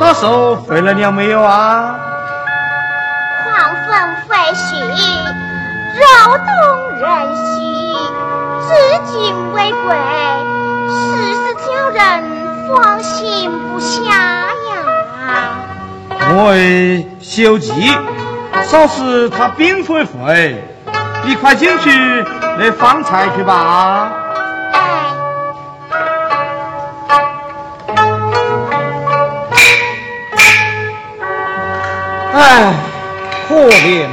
到手废了了没有啊？荒坟废墟，扰动人心，至今未归，实是叫人放心不下呀。我休吉，说是他病会会，你快进去来放菜去吧。哎，可怜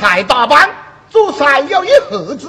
还打扮，做菜要一盒子。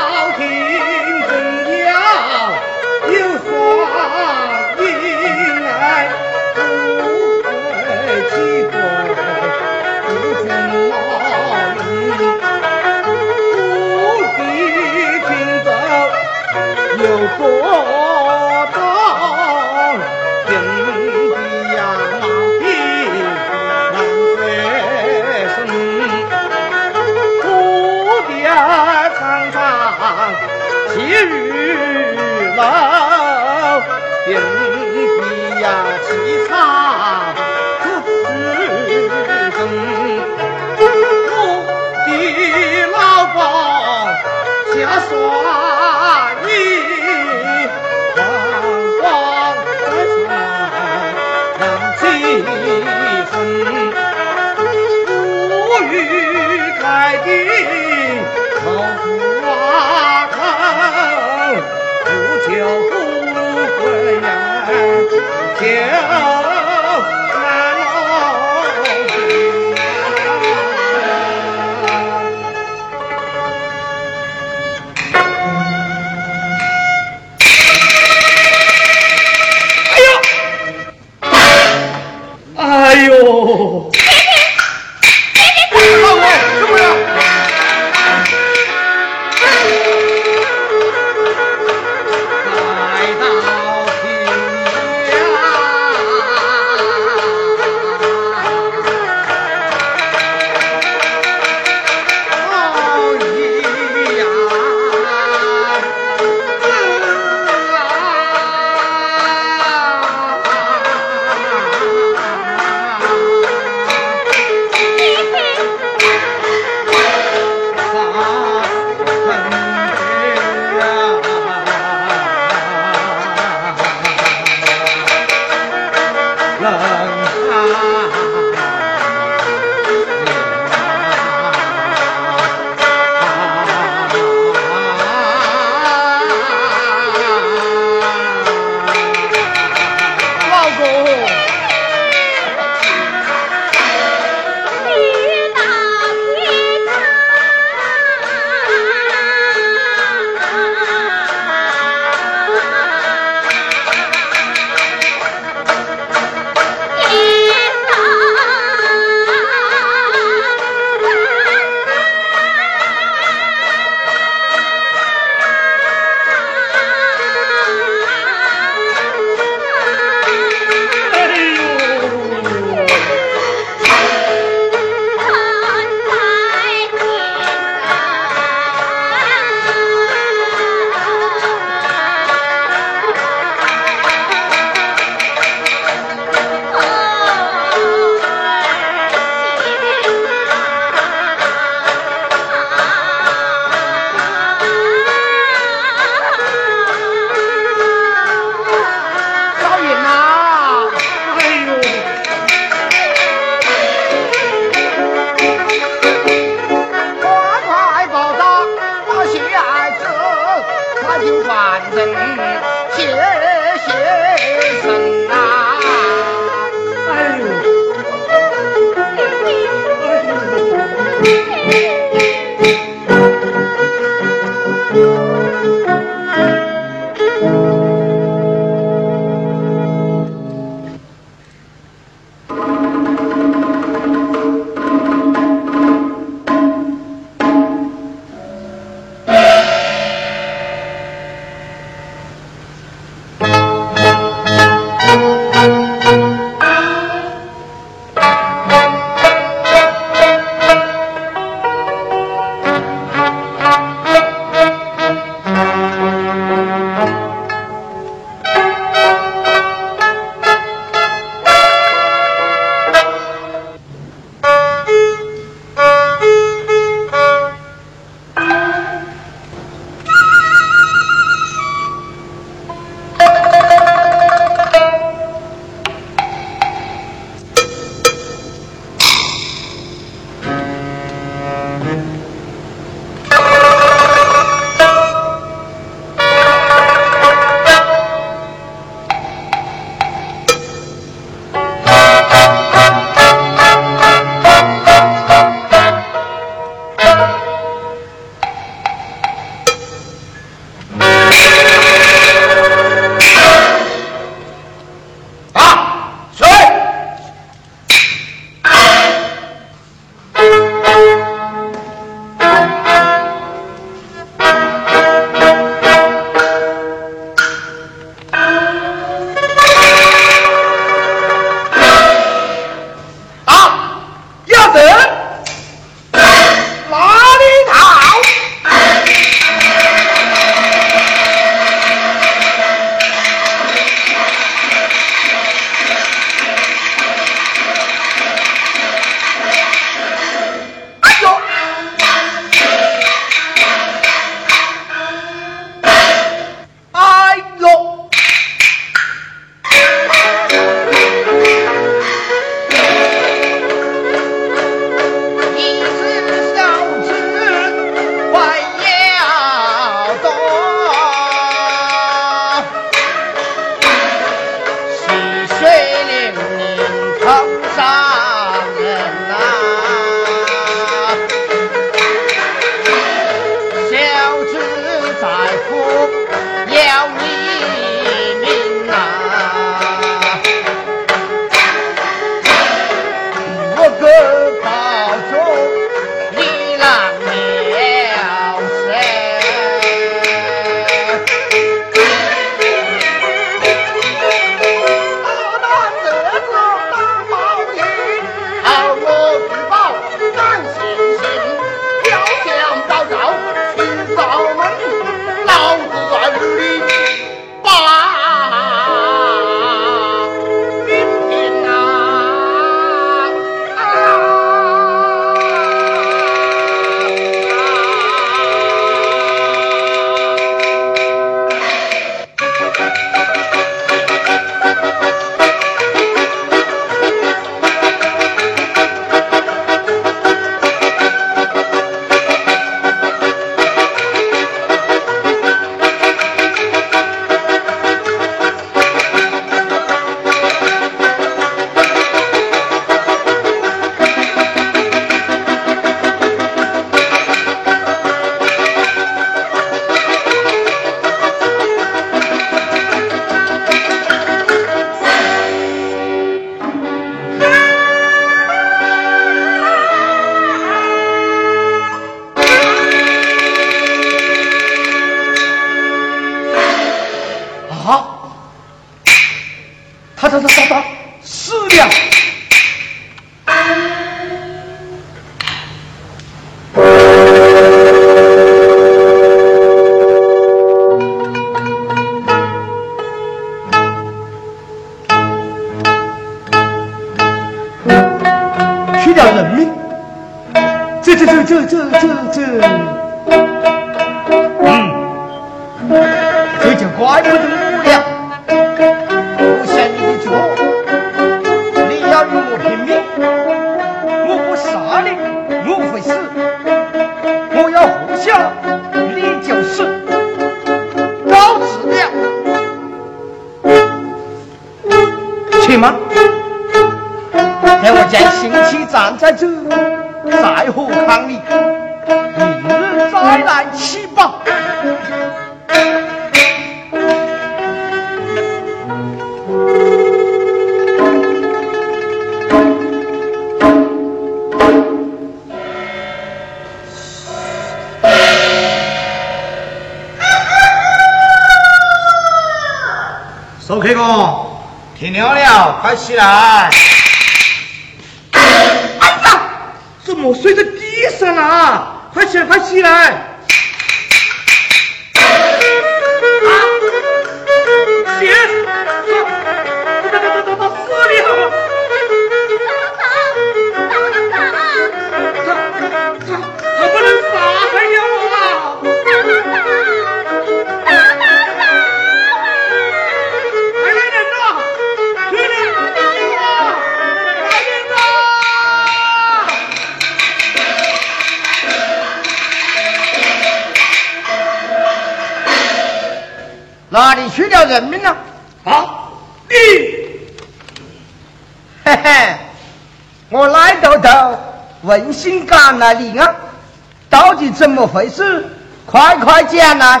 么回事？快快讲来！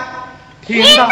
听到？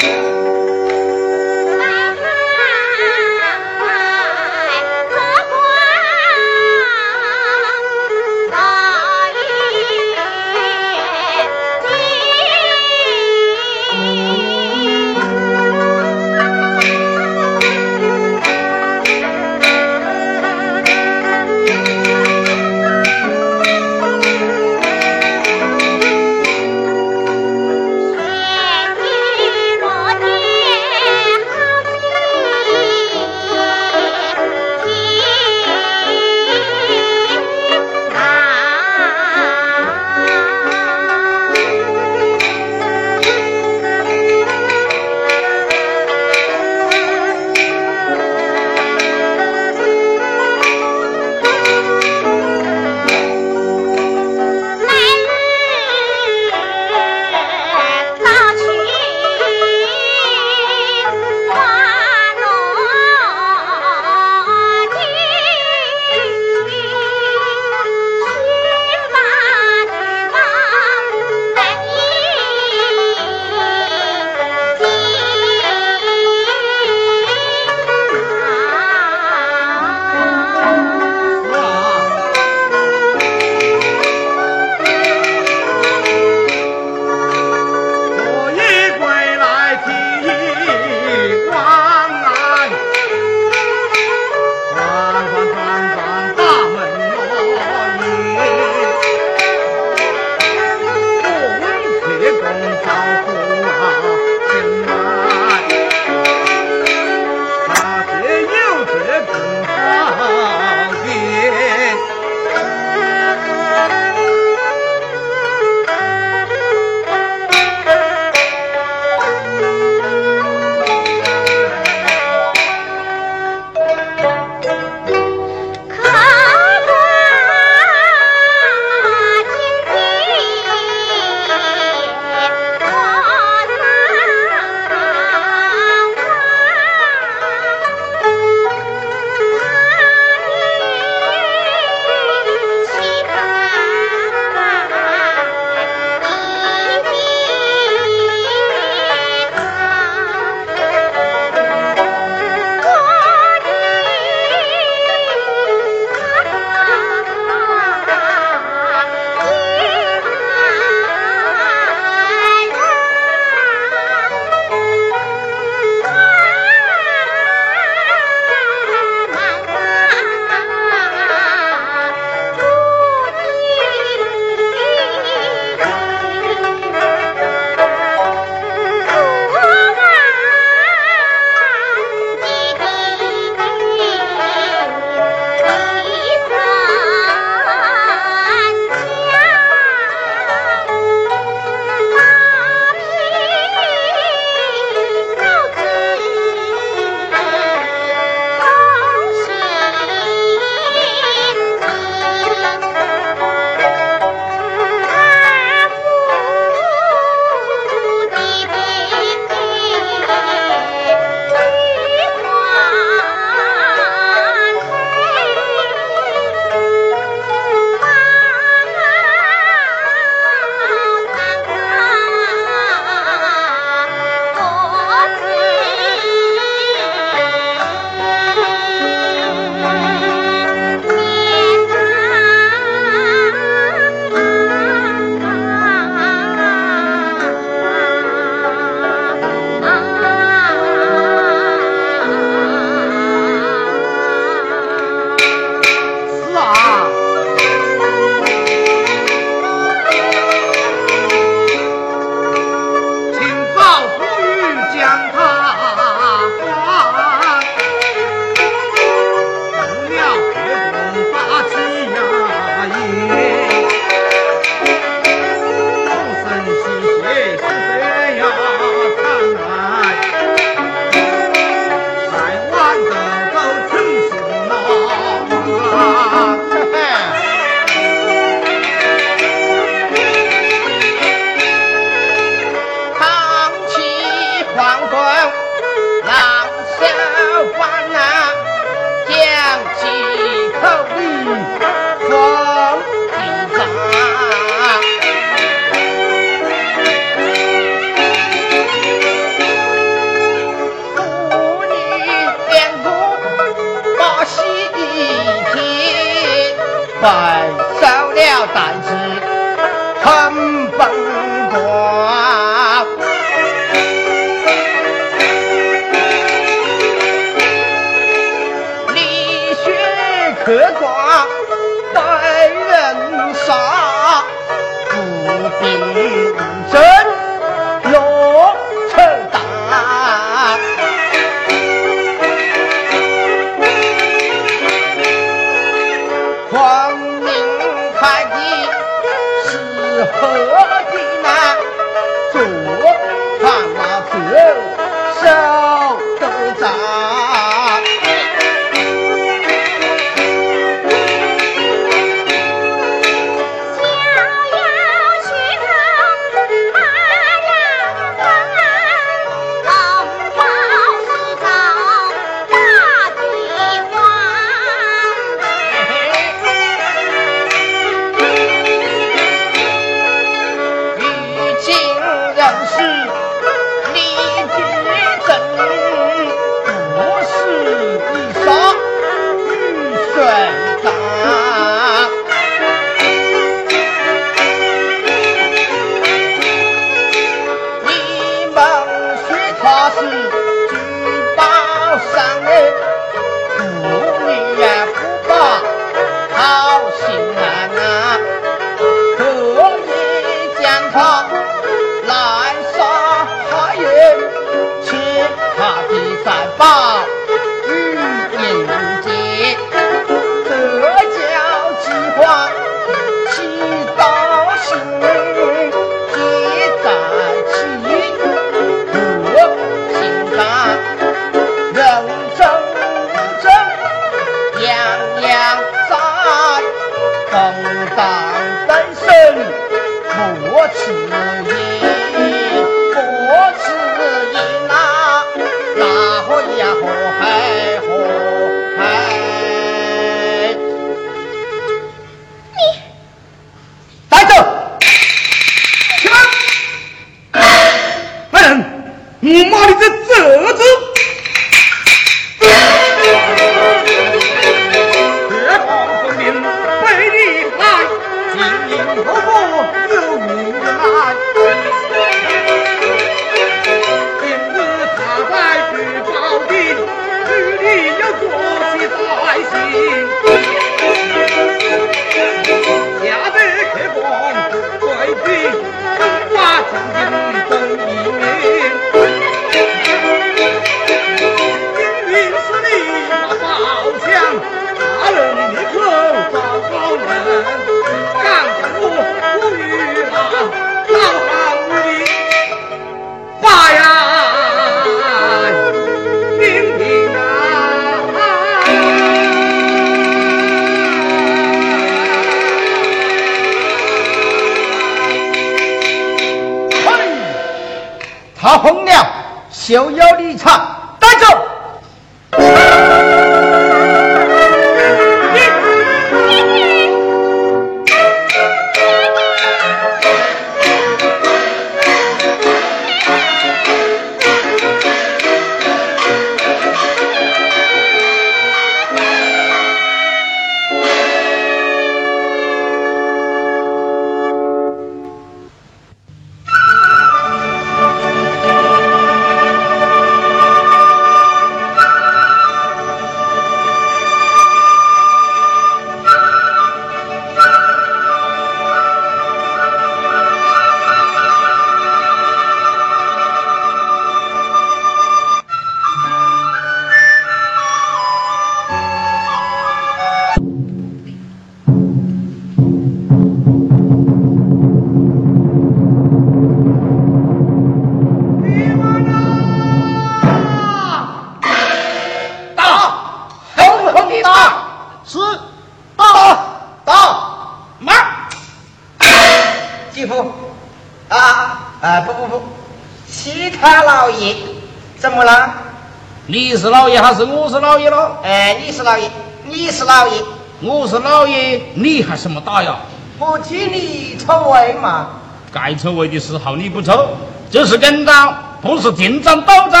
是我是老爷喽哎你是老爷你是老爷。我是老爷你喊什么打呀？我替你抽位嘛该抽位的时候你不抽这是跟着不是紧张斗争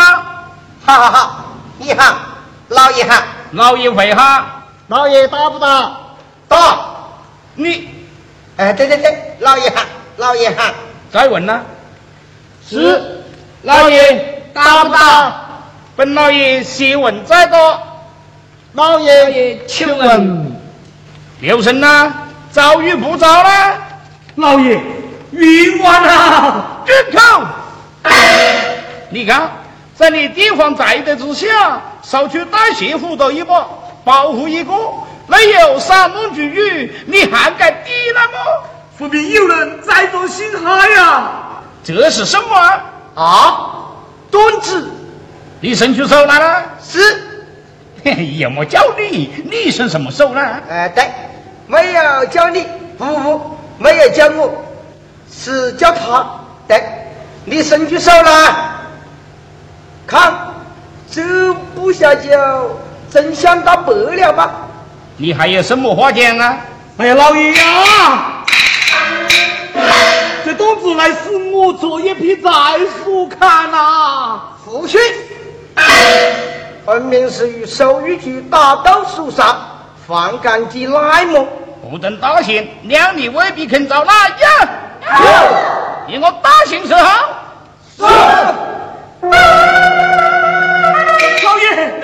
好好好你喊老爷喊老爷会喊老爷打不打？打。你哎对对对老爷喊老爷喊再问呢是。老爷打不打？本老爷谢问再多。老爷，请问刘神呐，遭遇不遭呢？老爷冤枉啊！住口！你看，在你地方宅的之下，收取大谢斧头一把，保护一个，没有山盟巨语，你还敢抵赖么？说明有人在做心害呀！这是什么？啊，段子你伸出手来了？是，嘿嘿，也没叫你，你伸什么手呢？哎，对，没有叫你，不不不，没有叫我，是叫他，对，你伸出手来，看，这不下就真相大白了吧？你还有什么话讲啊？哎呀，老爷呀，这段子乃是我做一批在书看呐、父亲，分明是与手语局打斗厮杀，反感及赖么？不等大刑，两你未必肯遭那样？以我大刑伺候。老爷，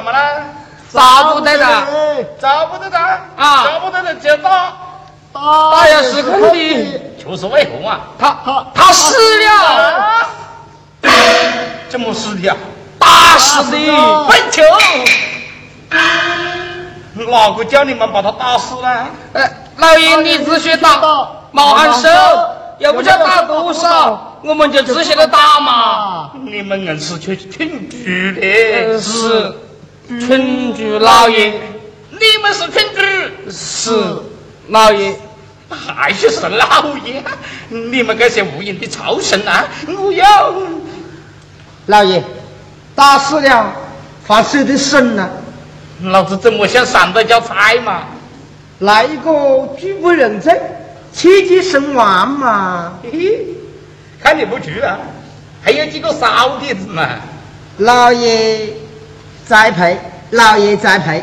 怎么了？找不得的，找不得的啊找不得的就打，打呀是肯定。就是为何啊？他他他死了，啊！怎么死的呀？打死的。笨球！哪个叫你们把他打死呢？呃，老爷你只许打，毛喊手，又不叫打多少，我们就只晓得打嘛。你们硬是去群居呃的，是群主老爷，你们是群主，是老爷。还是是老爷？你们这些无用的畜生啊！我要老爷，打死了，犯谁的神呢？老子怎么想上得叫菜嘛？来一个拒不认罪，气急身亡嘛。嘿嘿，看你不去啊，还有几个骚碟子嘛？老爷栽培，老爷栽培。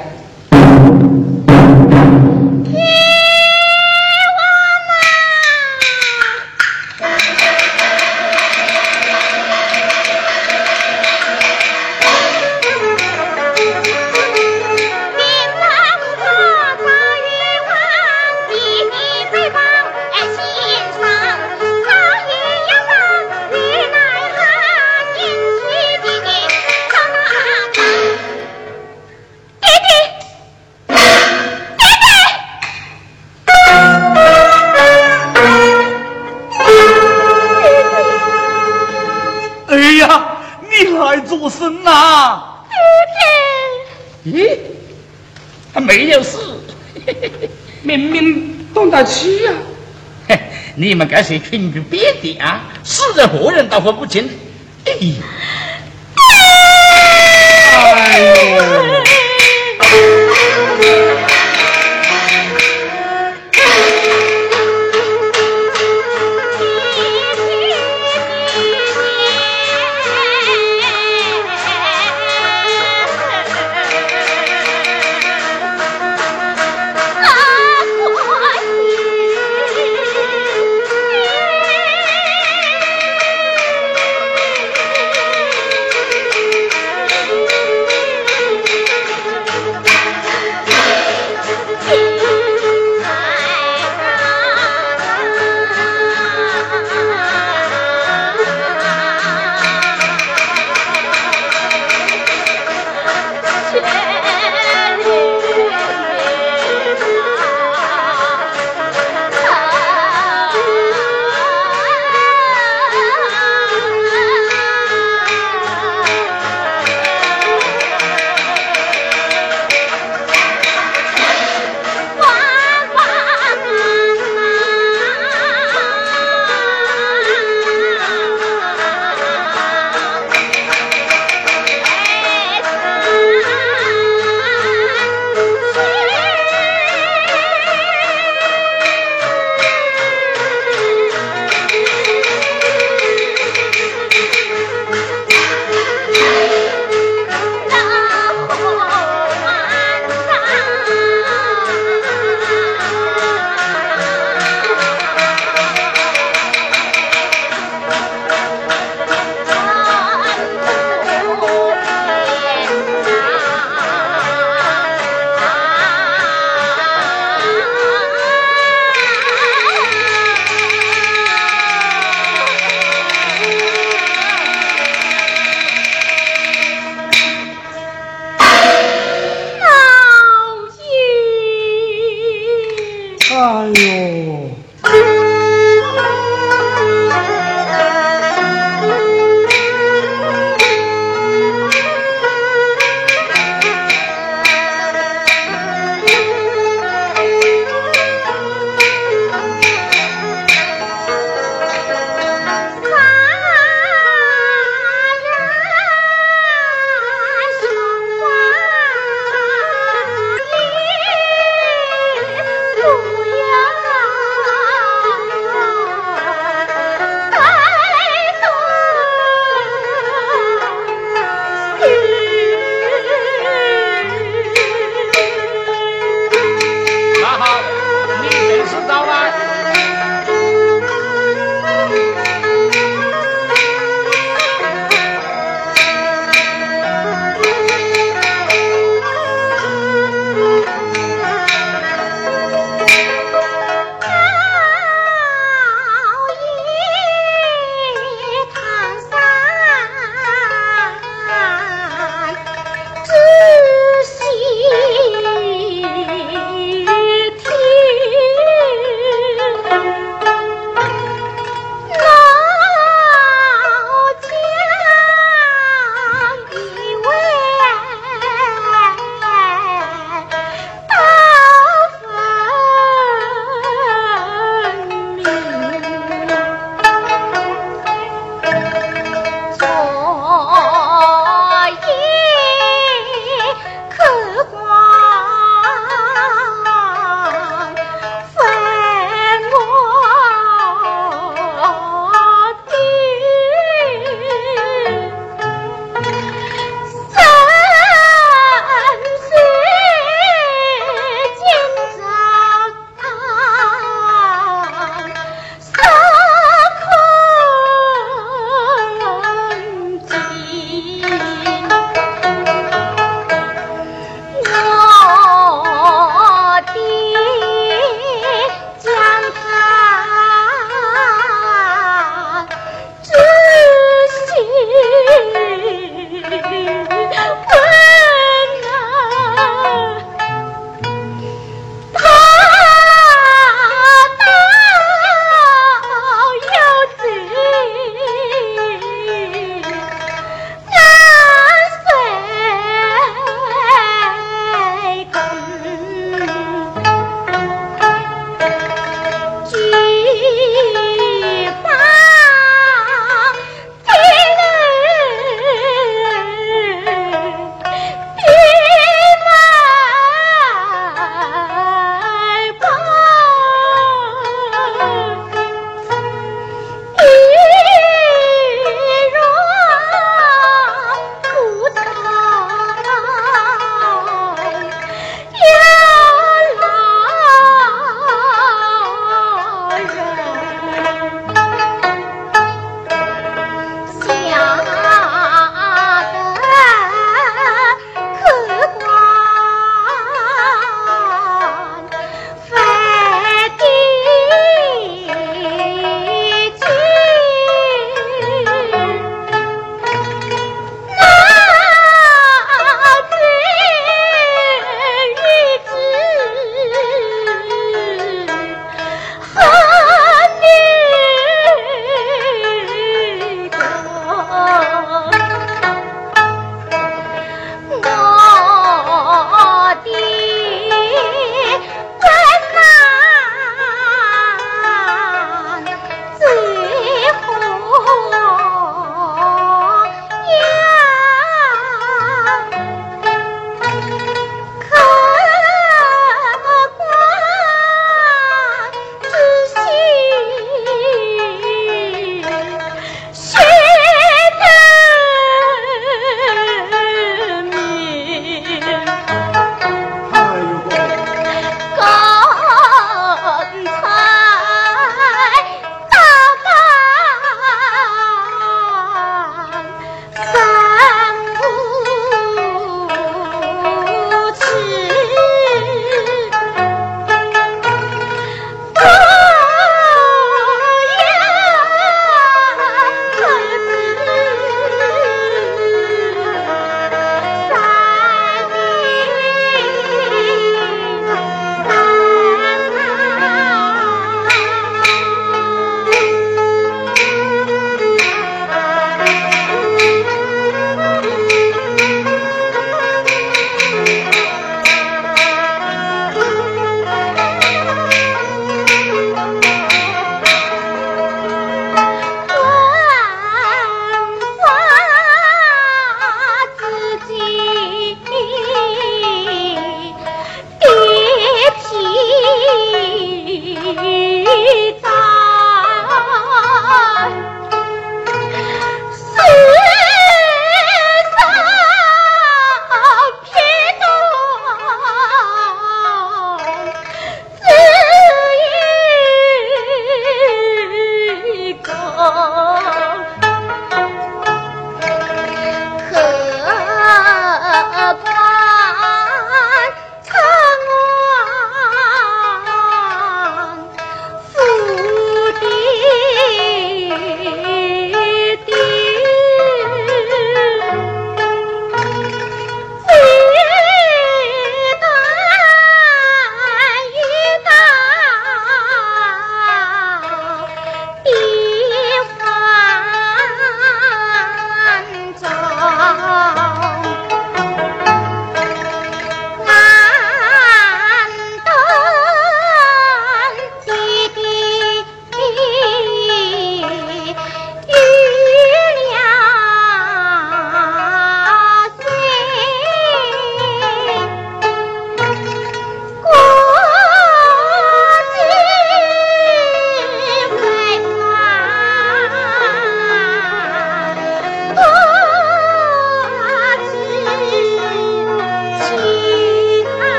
大气呀、嘿，你们这些群居别的啊，死人活人都分不清。哎呀，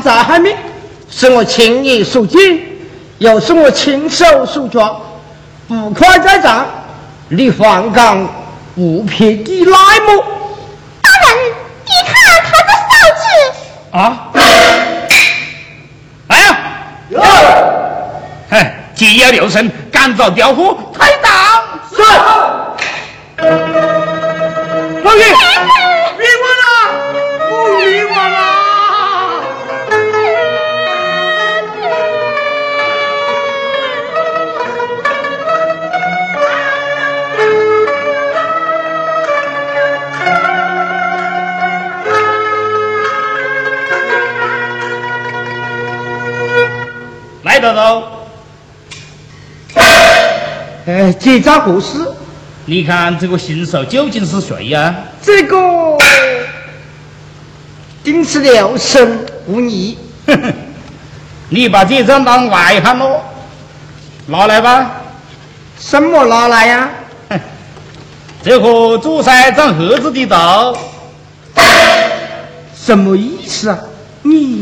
府贪债害命，是我亲眼所见，又是我亲手所抓，不快在账，你还敢无撇地来么？大人，你看他的手指。啊！来呀！有。哼，既要留神，赶早调虎退党。哎，这咋回事？你看这个新手究竟是谁呀？这个定是了生无疑。你把这张当外汉喽，拿来吧。什么拿来呀？哼，这和主菜长盒子的刀。什么意思啊？你，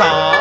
打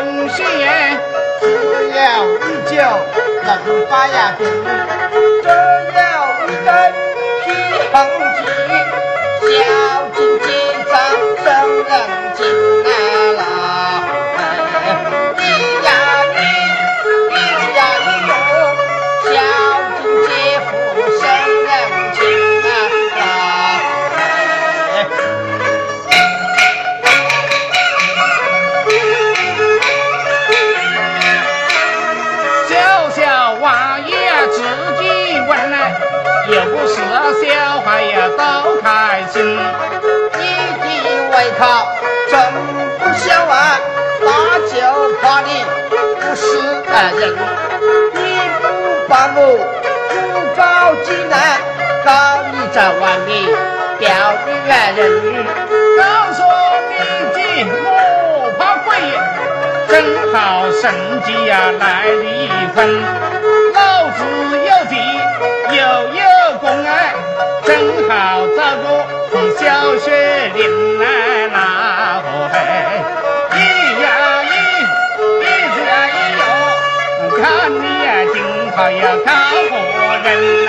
有风险，只要一酒能把呀平，只要一根皮横筋，小金结账生人情在外面钓女人。告诉你的我怕鬼，正好神机呀来离婚，老子有地又有。公哎，正好找个小学林来拿河嘿，一呀一，一子呀一哟，看你呀今后要靠何人来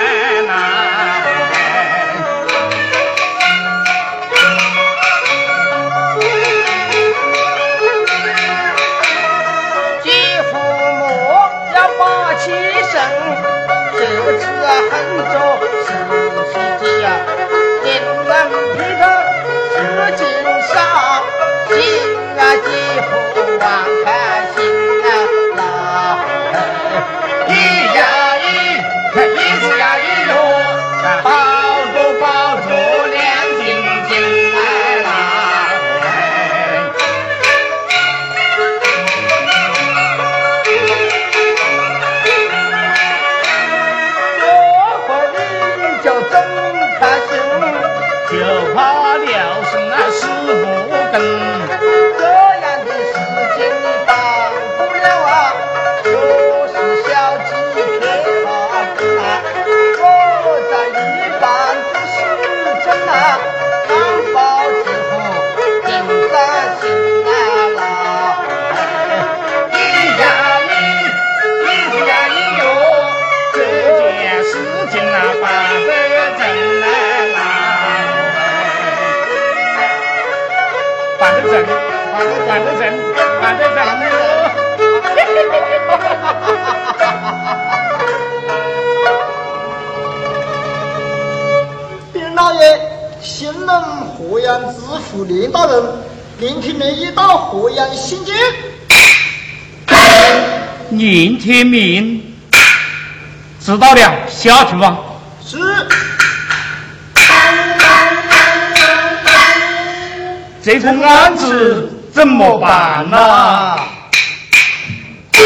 儿新任河阳知府林大人林天明已到河阳觐见。宁天明，知道了，下去吧。是。这个案子怎么办呐？过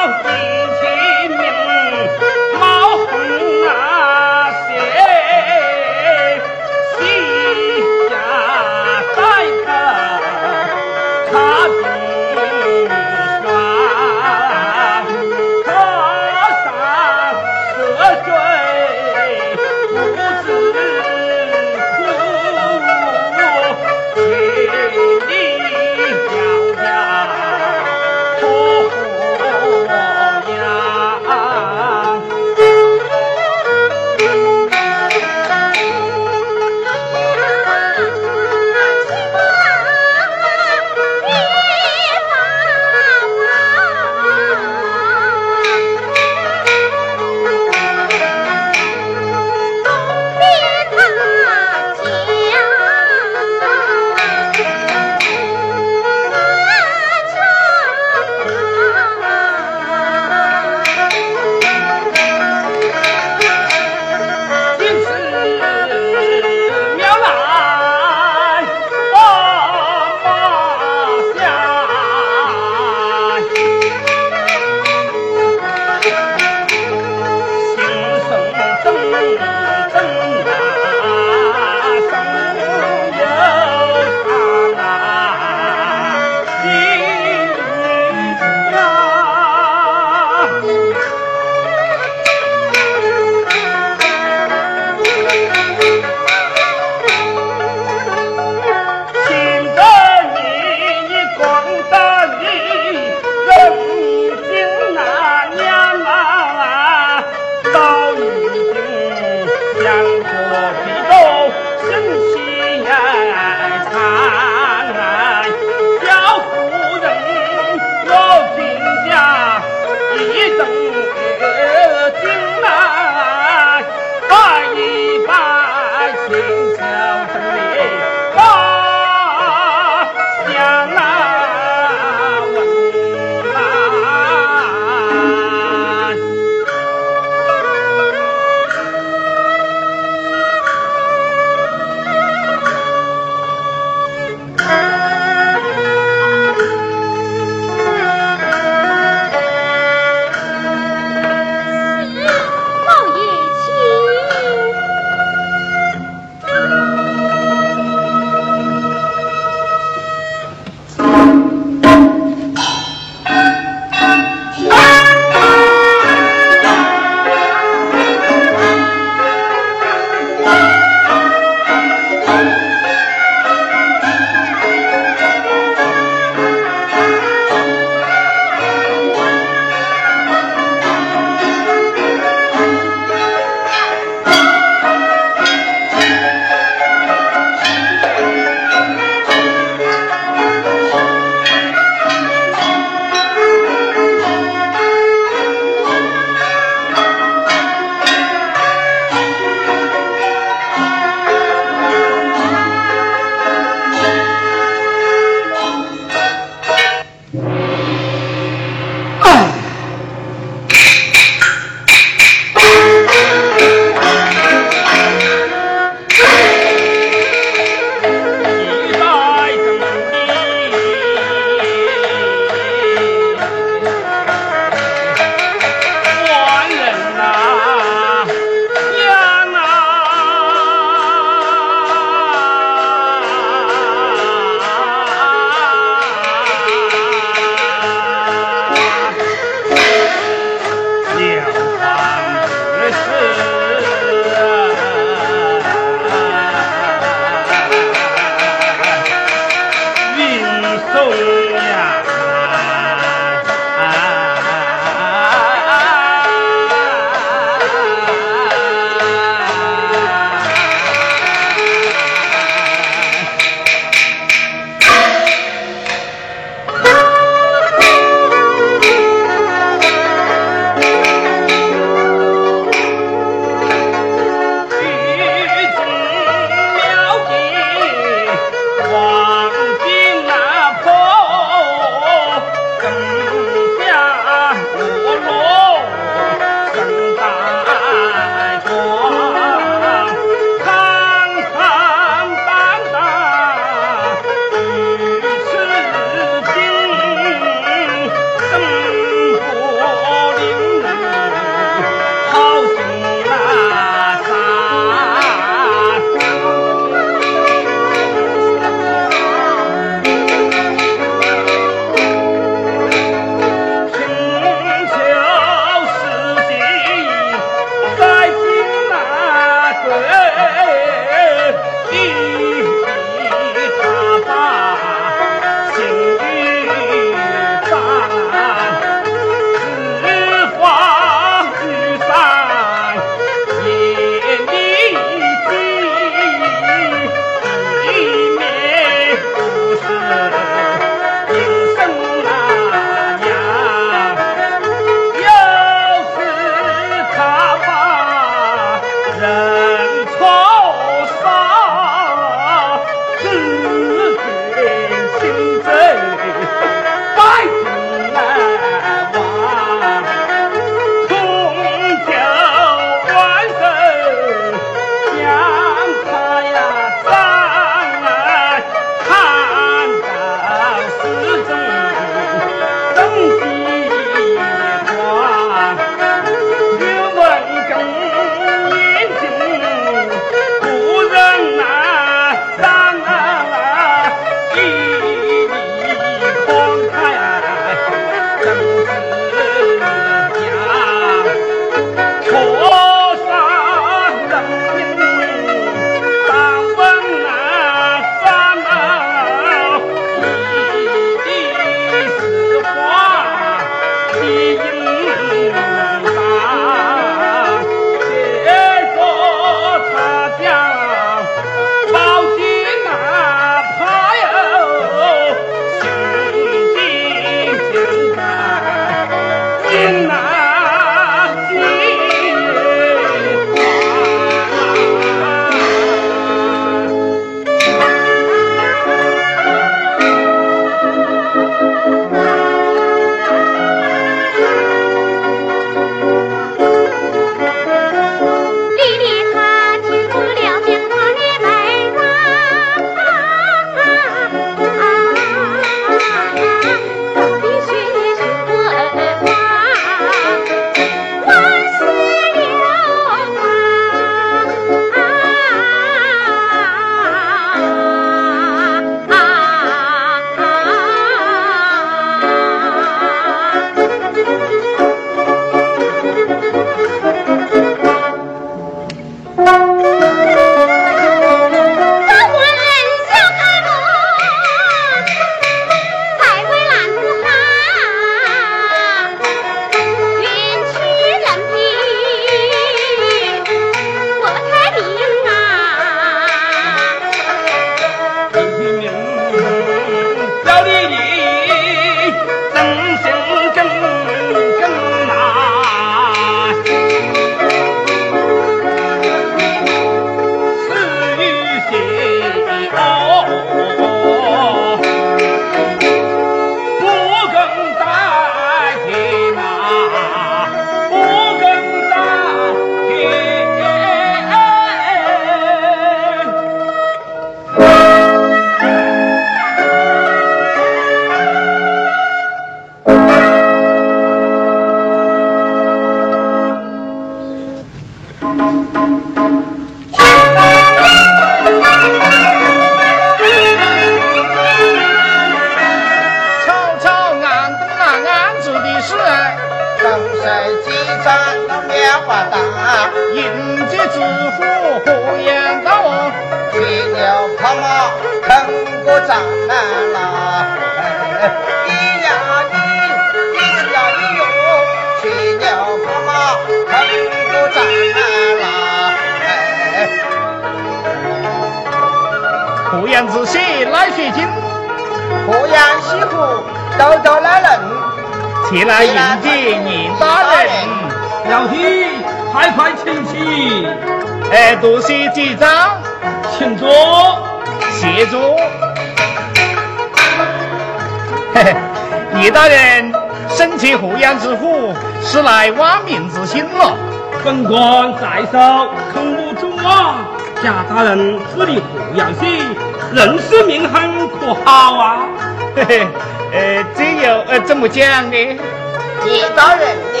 呃，这又呃怎么讲呢？叶大人呢？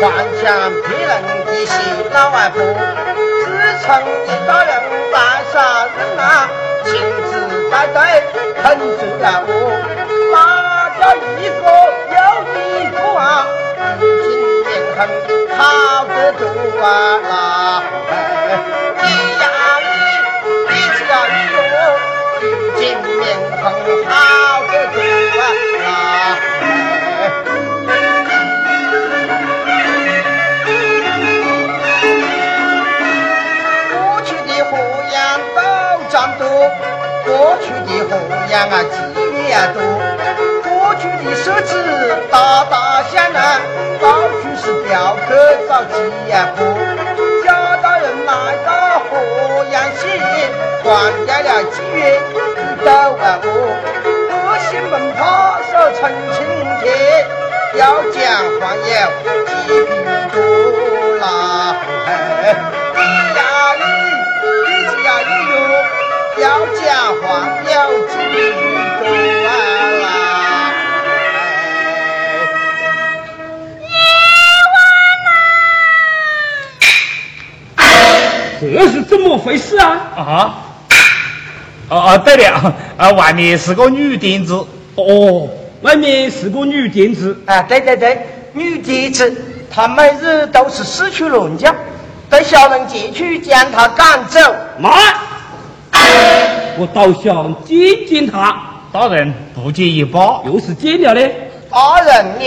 顽强骗人的是老外婆，自称一大人来杀人啊，亲自带队肯住了我，大家一个又一个啊，如今命横好得多啊！一呀一，一次呀一哟，如今命横好得多去的河阳啊，机遇啊多；过去的奢侈大大响啊，到处是镖客找机呀婆。贾大人来到河阳县，关掉了妓院，走啊我，百姓们怕守陈情帖，要讲黄油几匹多啦。一呀一，一次呀一哟。要讲话要记住啦！这是怎么回事啊？啊？哦哦，对了，啊，外面是个女点子。哦，外面是个女点子。啊，对对对，女点子，她每日都是四处乱叫，被小人进去将她赶走。妈！我倒想见见他，大人不介意吧？又是见了呢。大人呢？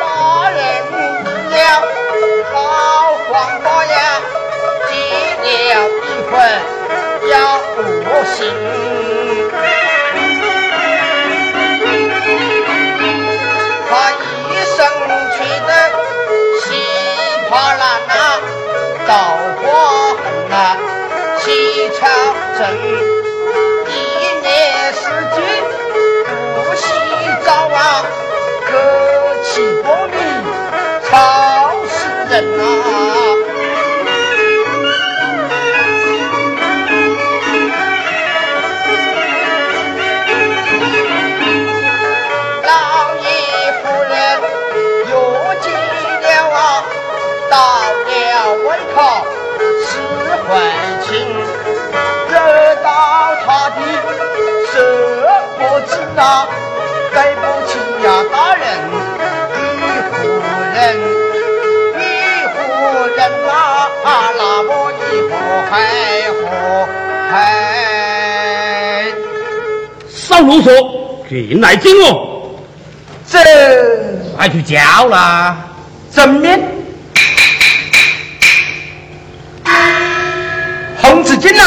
大人了，老黄八呀，结了一分要不行。花篮呐，刀花痕呐，七巧针，一年四季不洗澡啊，对不起呀，大人，女夫人，女夫人啊，那么一不害何害？少啰嗦，进来见我。这快去叫啦，正面。红子军呐！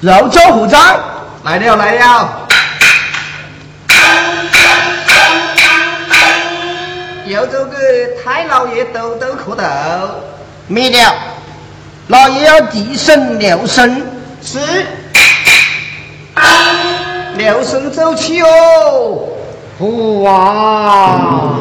肉粥胡斋来了来了，要这个太老爷兜兜磕头，没了，老爷要提升六升，是。六声走起哦，哇！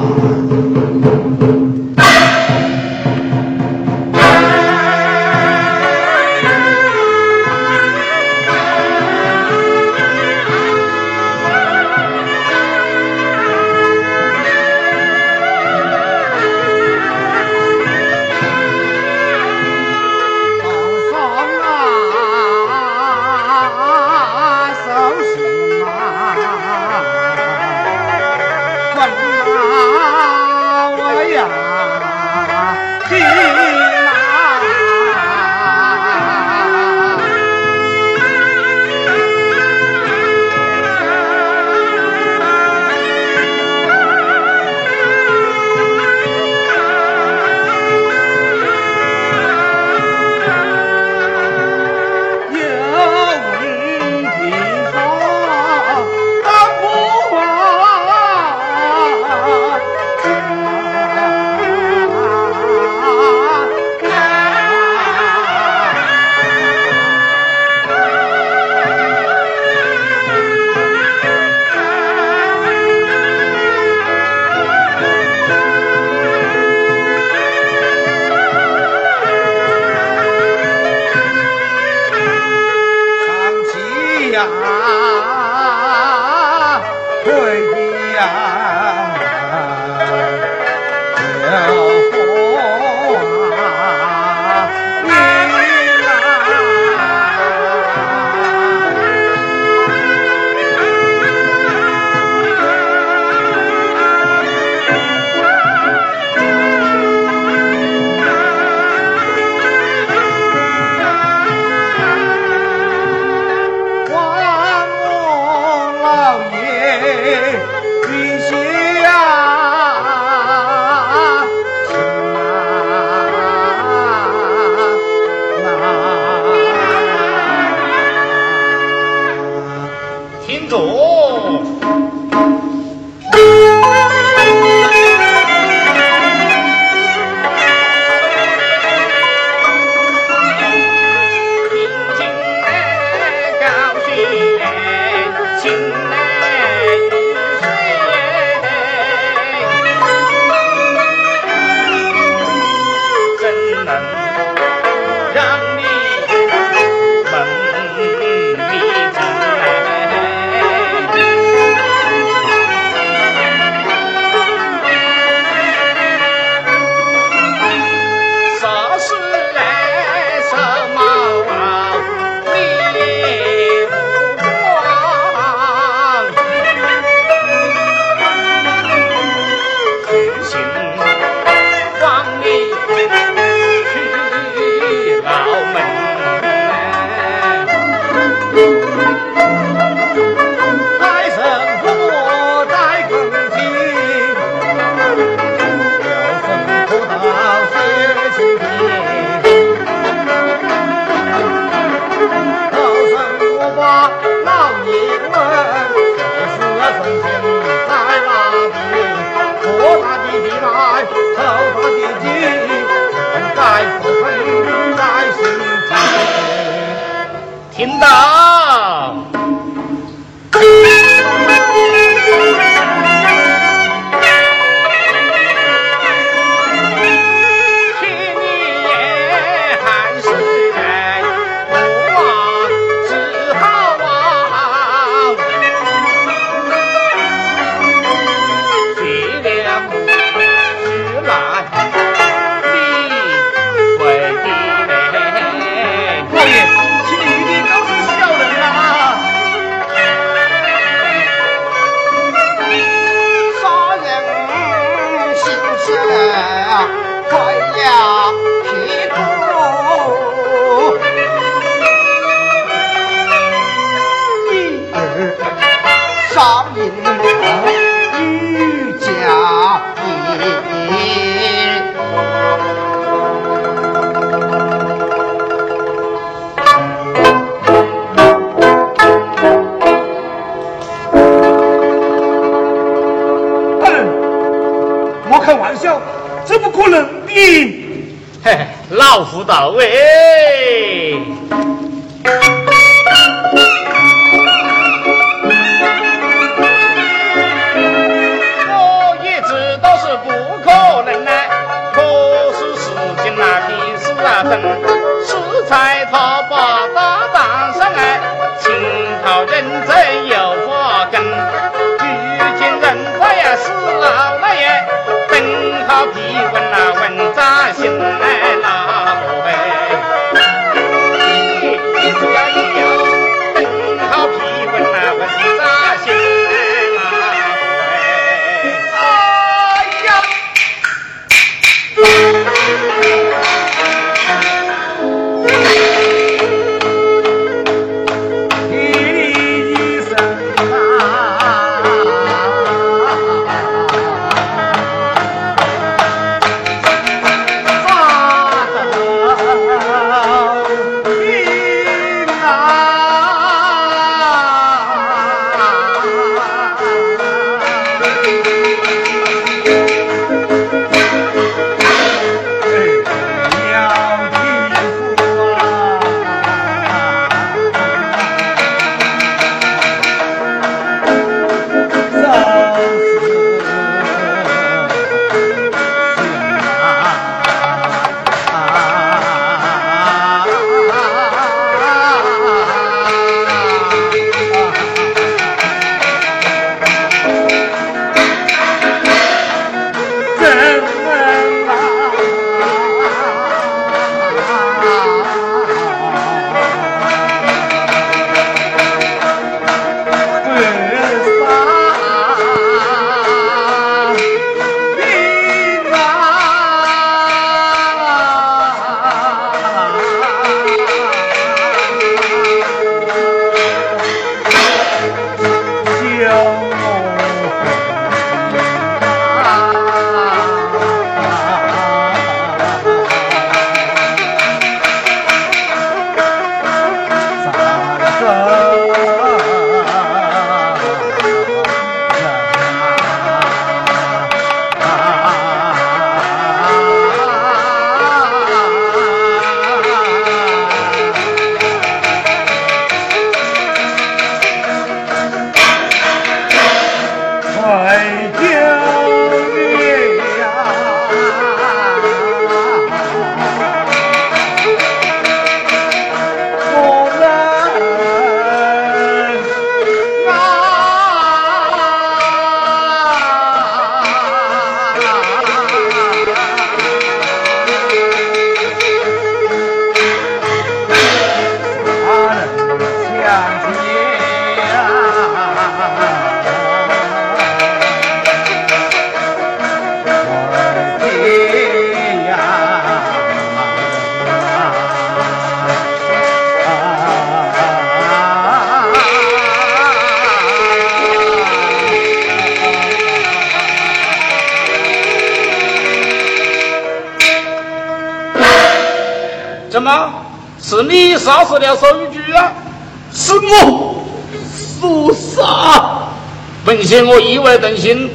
且我一味等心，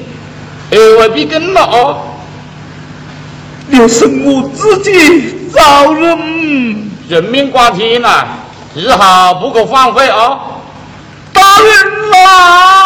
额外必更了哦。也是我自己遭人，人命关天呐，日好不可放废啊，大人呐。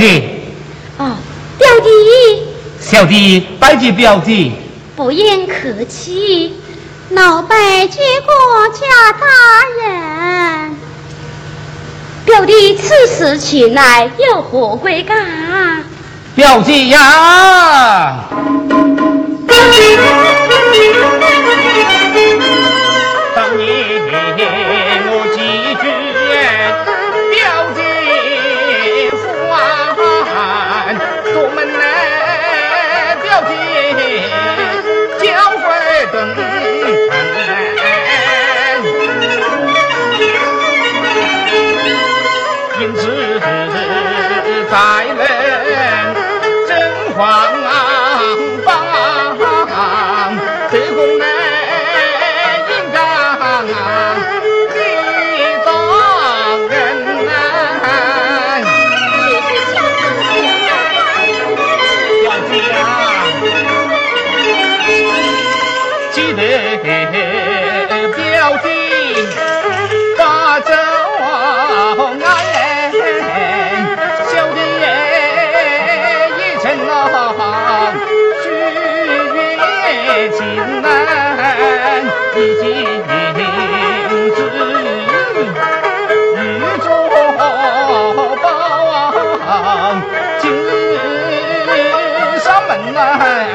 姐，哦，表弟，小弟拜见表弟。不言客气，老拜见过家大人。表弟此时前来有何贵干？表姐呀，上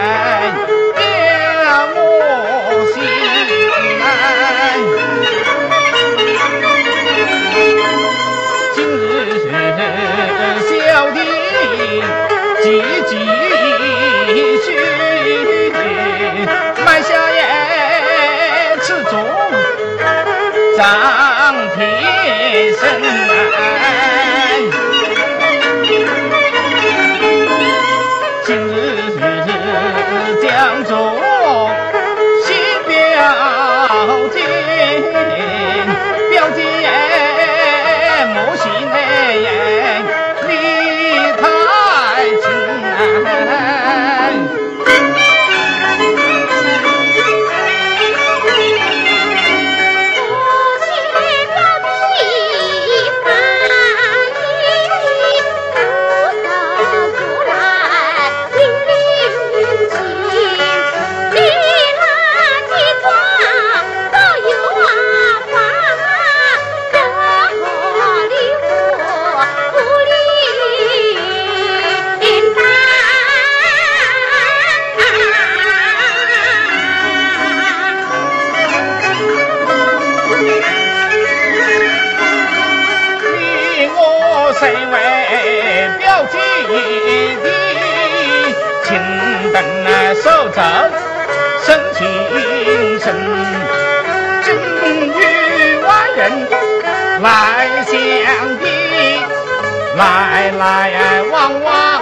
来往往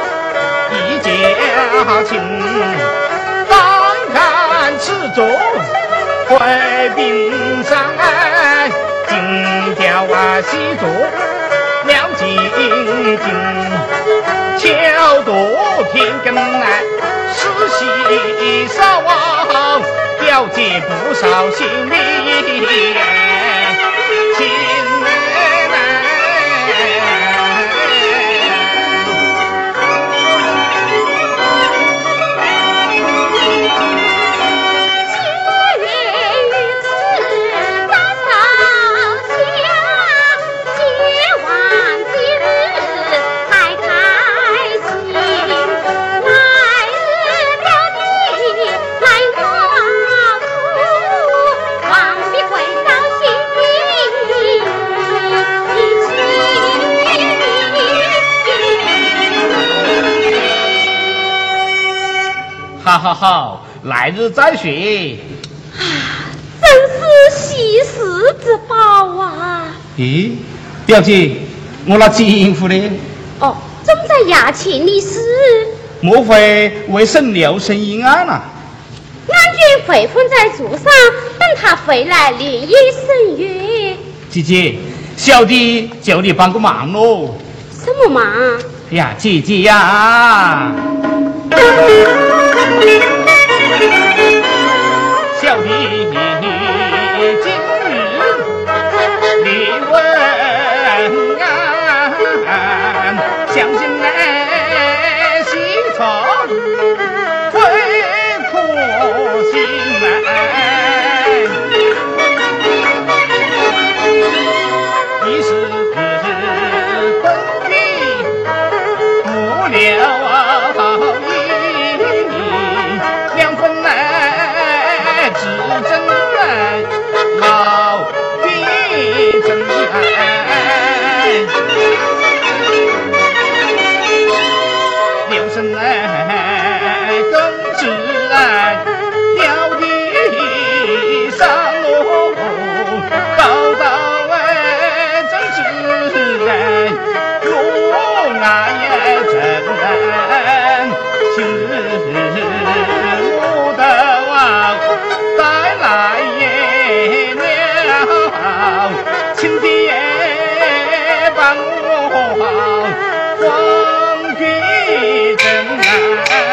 一家亲，当看此中回冰山，金雕啊细作亮晶晶，巧夺天工来，世袭少王，表姐不少心里好好好，来日再续。真是喜事之宝啊！咦，表姐，我那金夫呢？哦，正在衙前理事。莫非为省留神阴案啊？俺君回封在桌上，等他回来连夜审阅。姐姐，小弟叫你帮个忙喽！什么忙？哎呀，姐姐呀，像你忘给真爱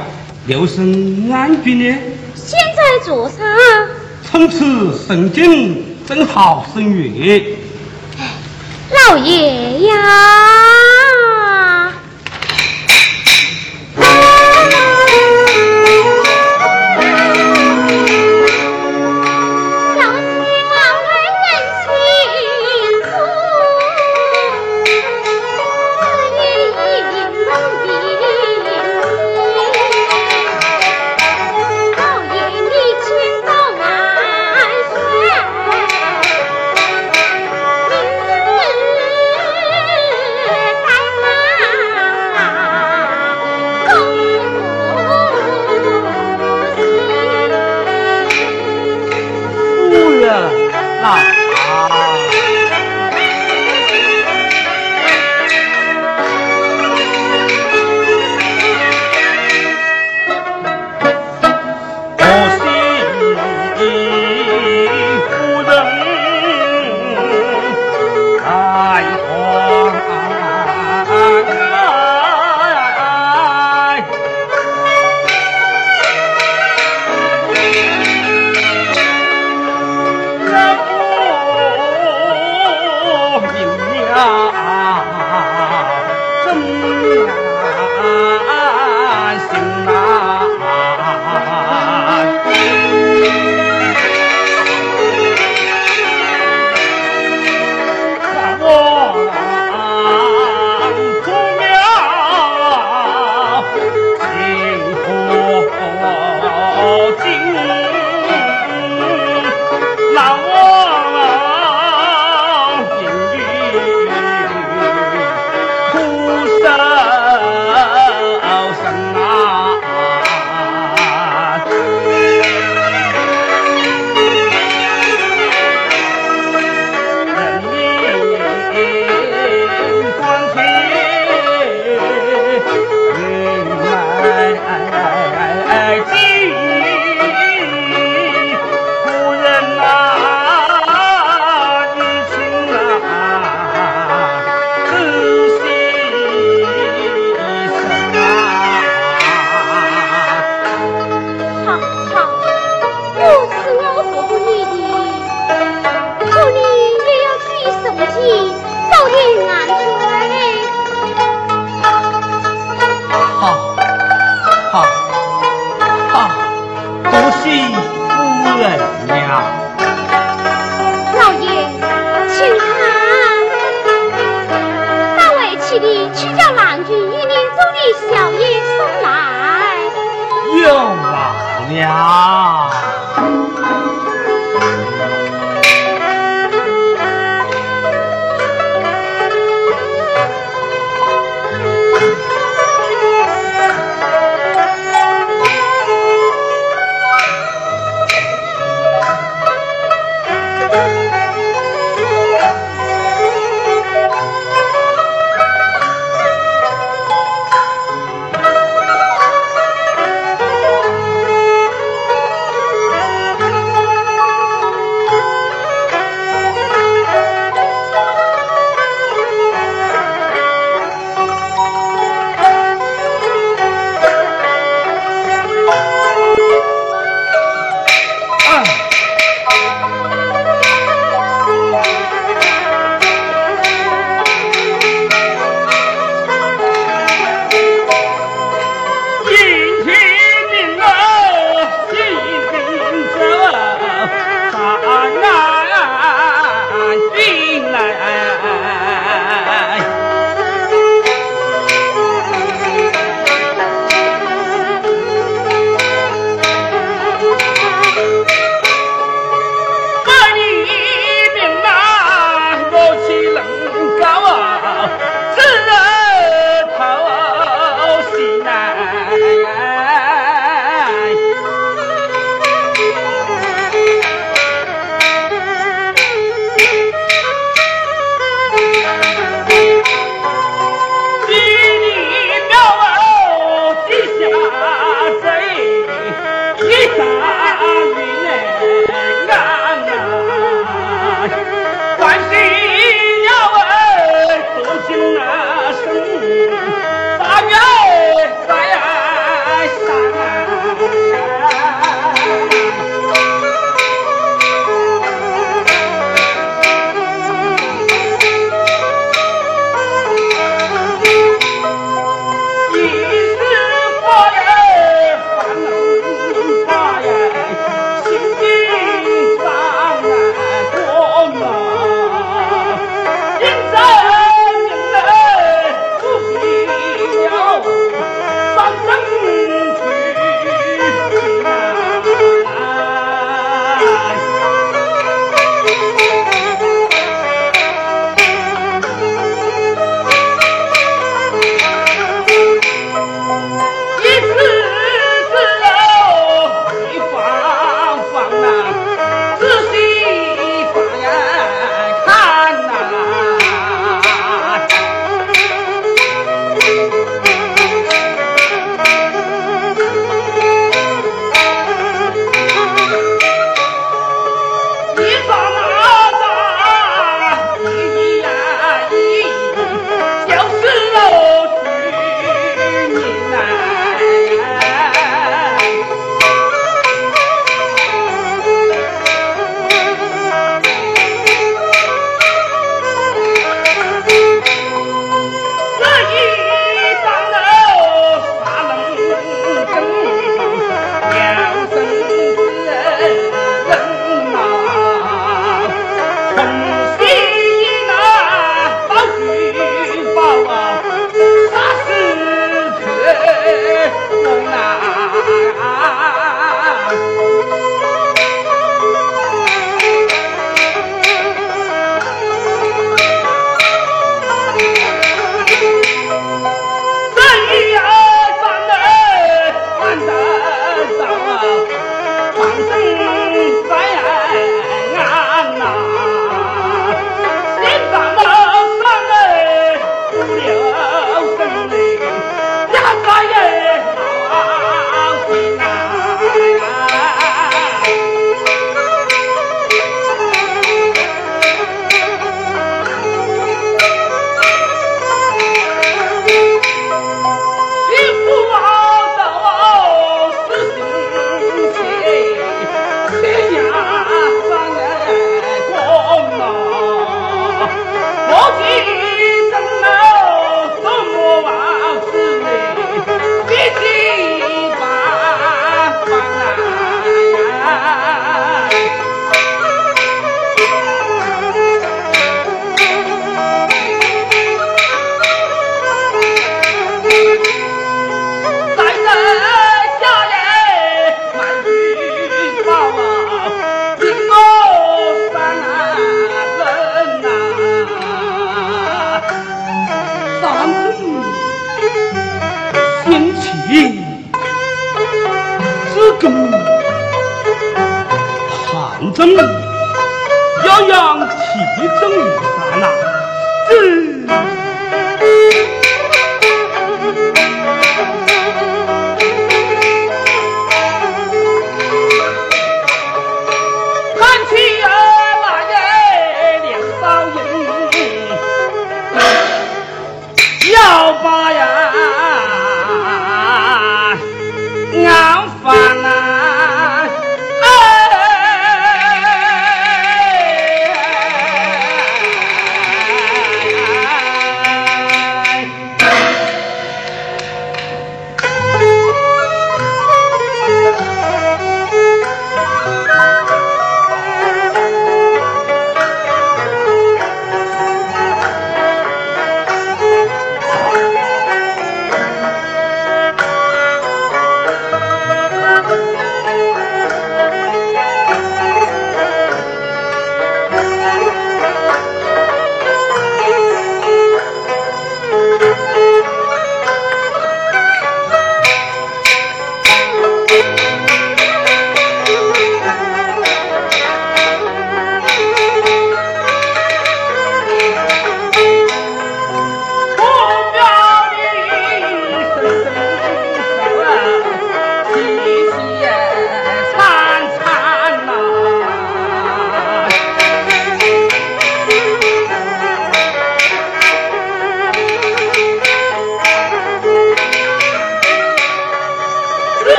刘神安居呢？现在做啥。从此神经正好生月。老爷呀。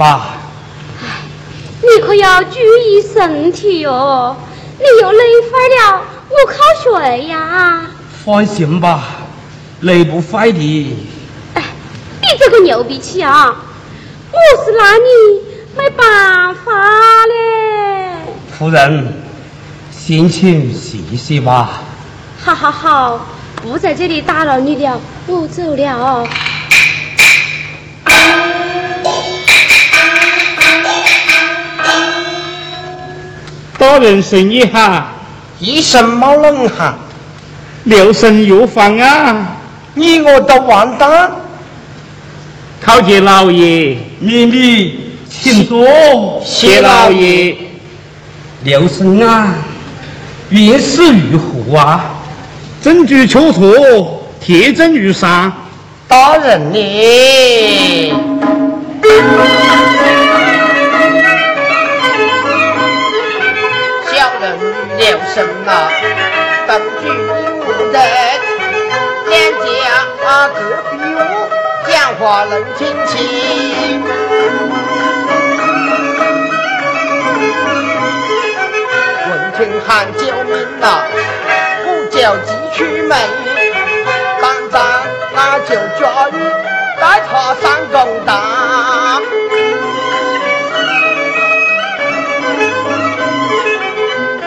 吧。你可要注意身体哟，你又累坏了，我靠谁呀？放心吧，累不坏的。哎，你这个牛脾气啊！我是拿你没办法嘞。夫人，先请歇歇吧。好好好，不在这里打扰你了，我走了。大人生意好，一身冒冷汗，六神入房啊！你我都完蛋。叩见老爷，秘密，请坐。谢老爷。刘生啊，院事如何啊？证据确凿，铁证如山。大人呢？家各比我，讲话论亲情。闻听喊救命啊，我就急出门，当当那就抓鱼，带他上公堂。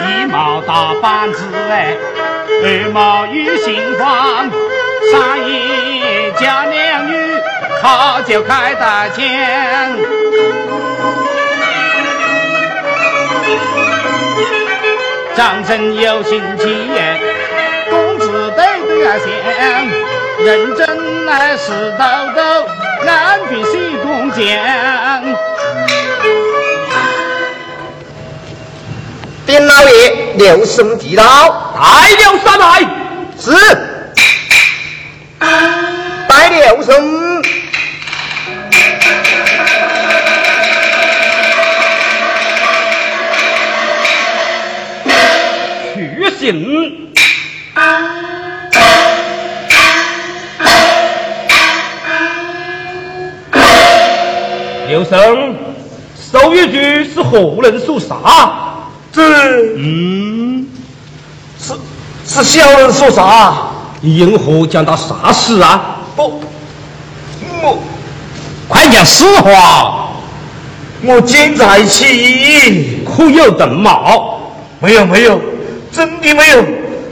一毛大板子哎，二毛与新欢，三爷女，他就开大枪。张真有心机耶，公子对对啊香，认真来是豆豆，安君是东江。禀老爷，刘生地道，带了上来。是。刘生，手一句是何人所杀？这嗯，是是小人所杀。因何将他杀死啊？不，我快讲实话，我见在起。可有邓茂？没有没有，真的没有，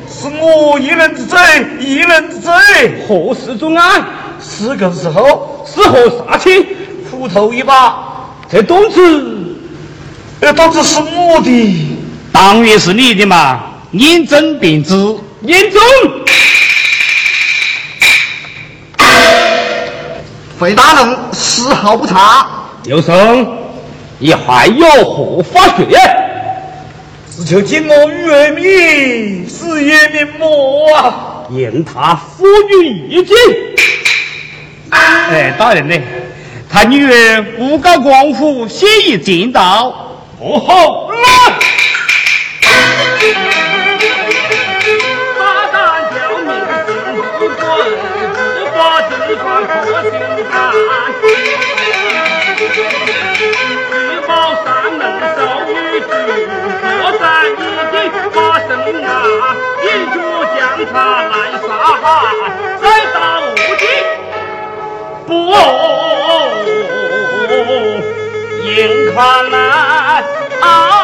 是我一人之罪，一人之罪。何时作案？是个时候，是何杀气？斧头一把，这东子这刀子是我的。当然是你的嘛，验证便知。严重。费大人丝毫不差。刘生，你还要何发学？只求见我玉儿女事业面目啊！言他夫予一见。哎，大人呢？他女儿不告光复，现已见到。哦好，来。大胆刁民心不滚，不把地方破心坎。玉宝上门受玉局，破绽已经发生啊！引主将他来杀害，再打无尽。不，眼看来啊！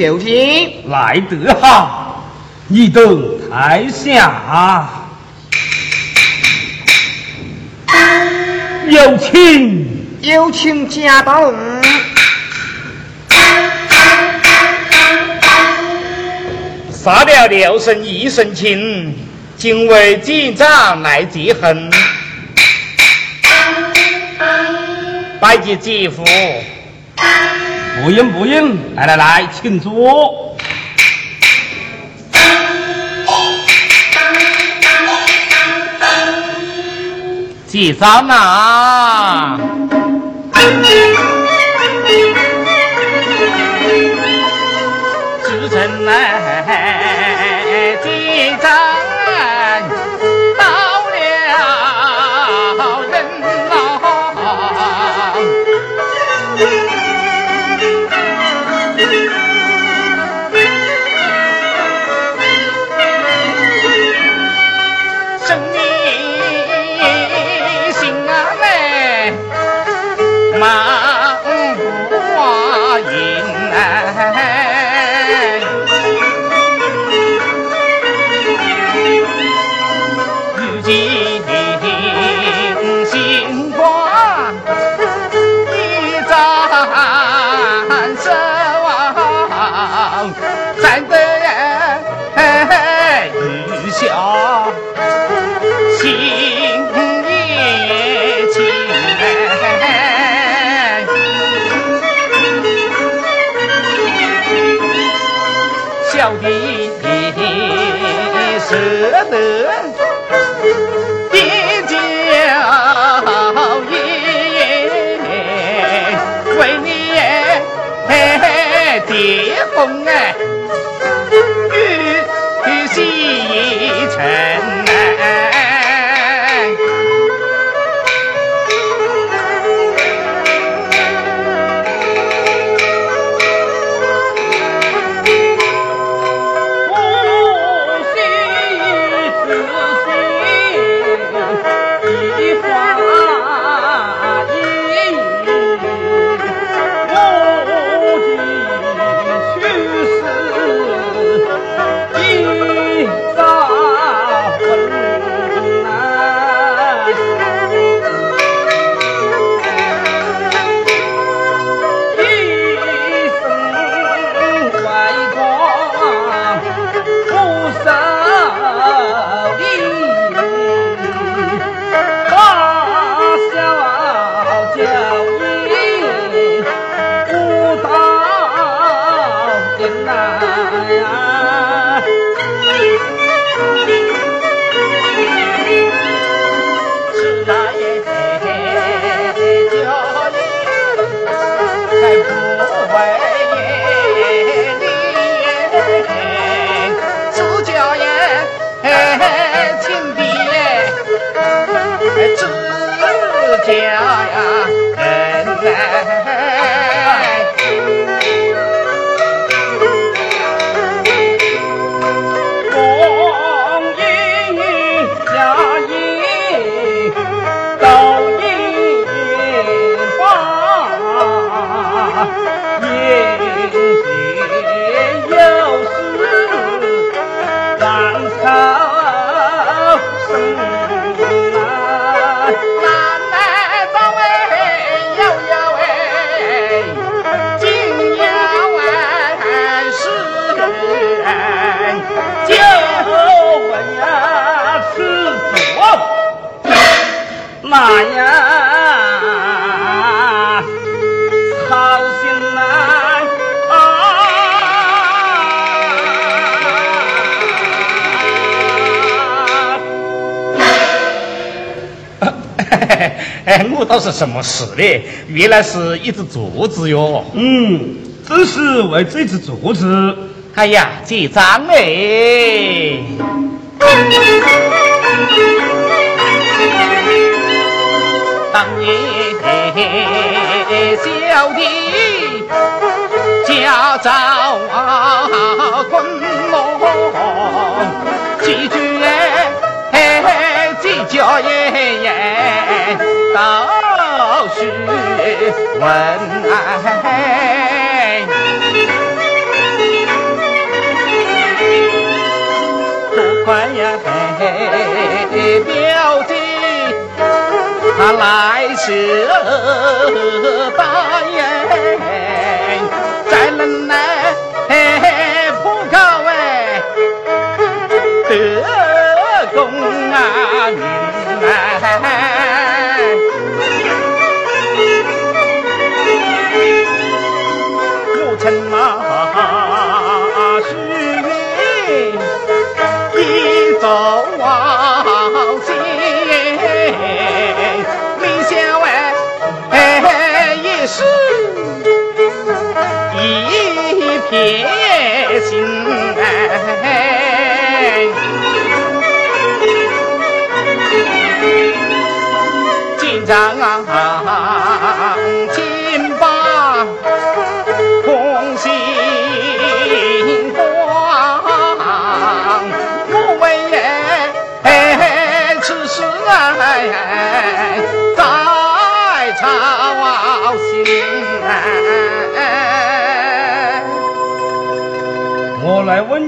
咨询究竟，来得好，你等台下，有请，有请贾大人。杀了六神一神情，今为警长来结恨，拜见姐夫。不用不用，来来来，请坐。记账啊！自称来小倒是什么事呢？原来是一只竹子哟。嗯，只是为这只竹子。哎呀，紧张哎！当年小弟家遭困笼，几句哎，几家言道。是问爱，多亏呀表弟他来是大言，再能来破口哎得功啊名哎。乘马须臾，一走往前，李小哎也是一片心哎，紧张啊，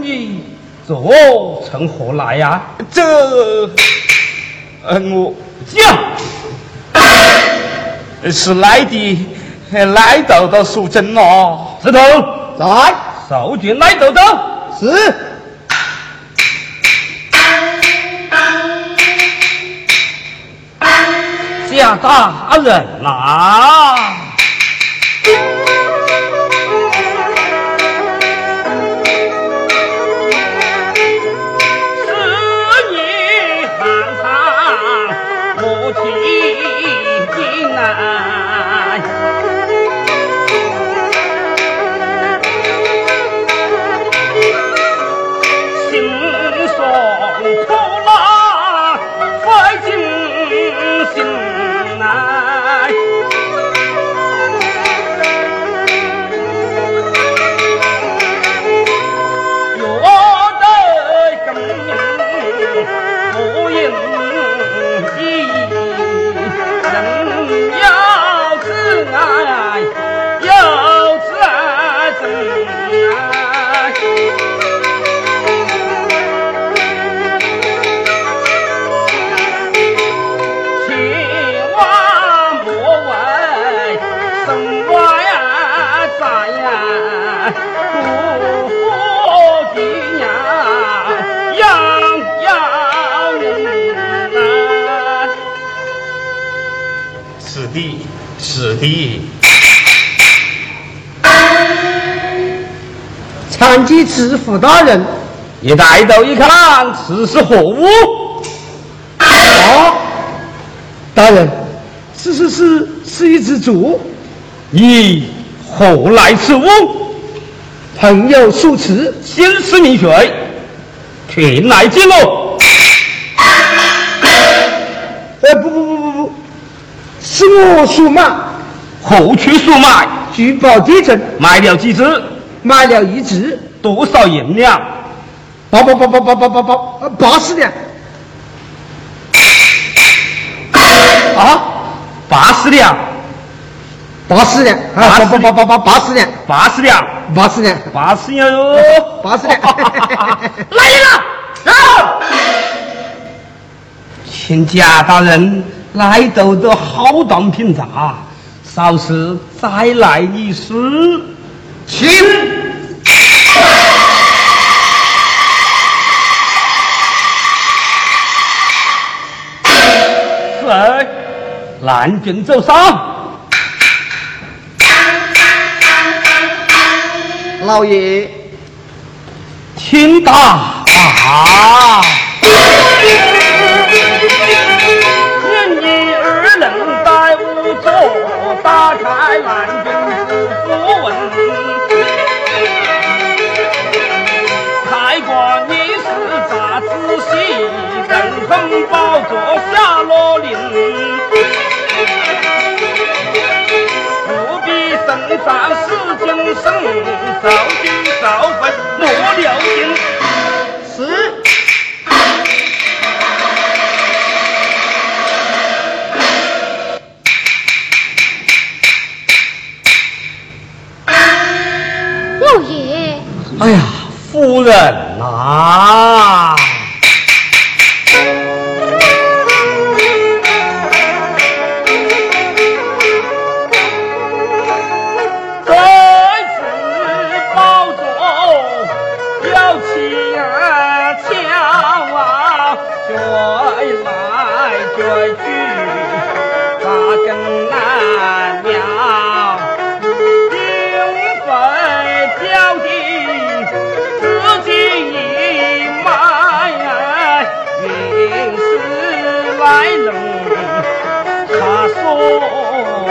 你，这从何来呀？这，呃，我讲，是来的，来豆豆属真哦。石头在，受君来豆豆是。贾大人呐，是的。参见知府大人。你抬头一看，此是何物？啊，大人，是是是是一只猪。你，何来此物？朋友所赐，心思明水，前来见我。我数码，后去数买？举报地震买了几只？买了一只，多少银两？八八八八八八八八呃八十两。啊，八十两，八十两，啊，八八八八八八十两，八十两，八十两，八十两哟，八十两。来人了，啊！请贾大人来斗的好当品茶，稍时再来一试。请。是，蓝军走上。老爷，请打啊！早心早分莫了情。是。老爷。哎呀，夫人呐、啊。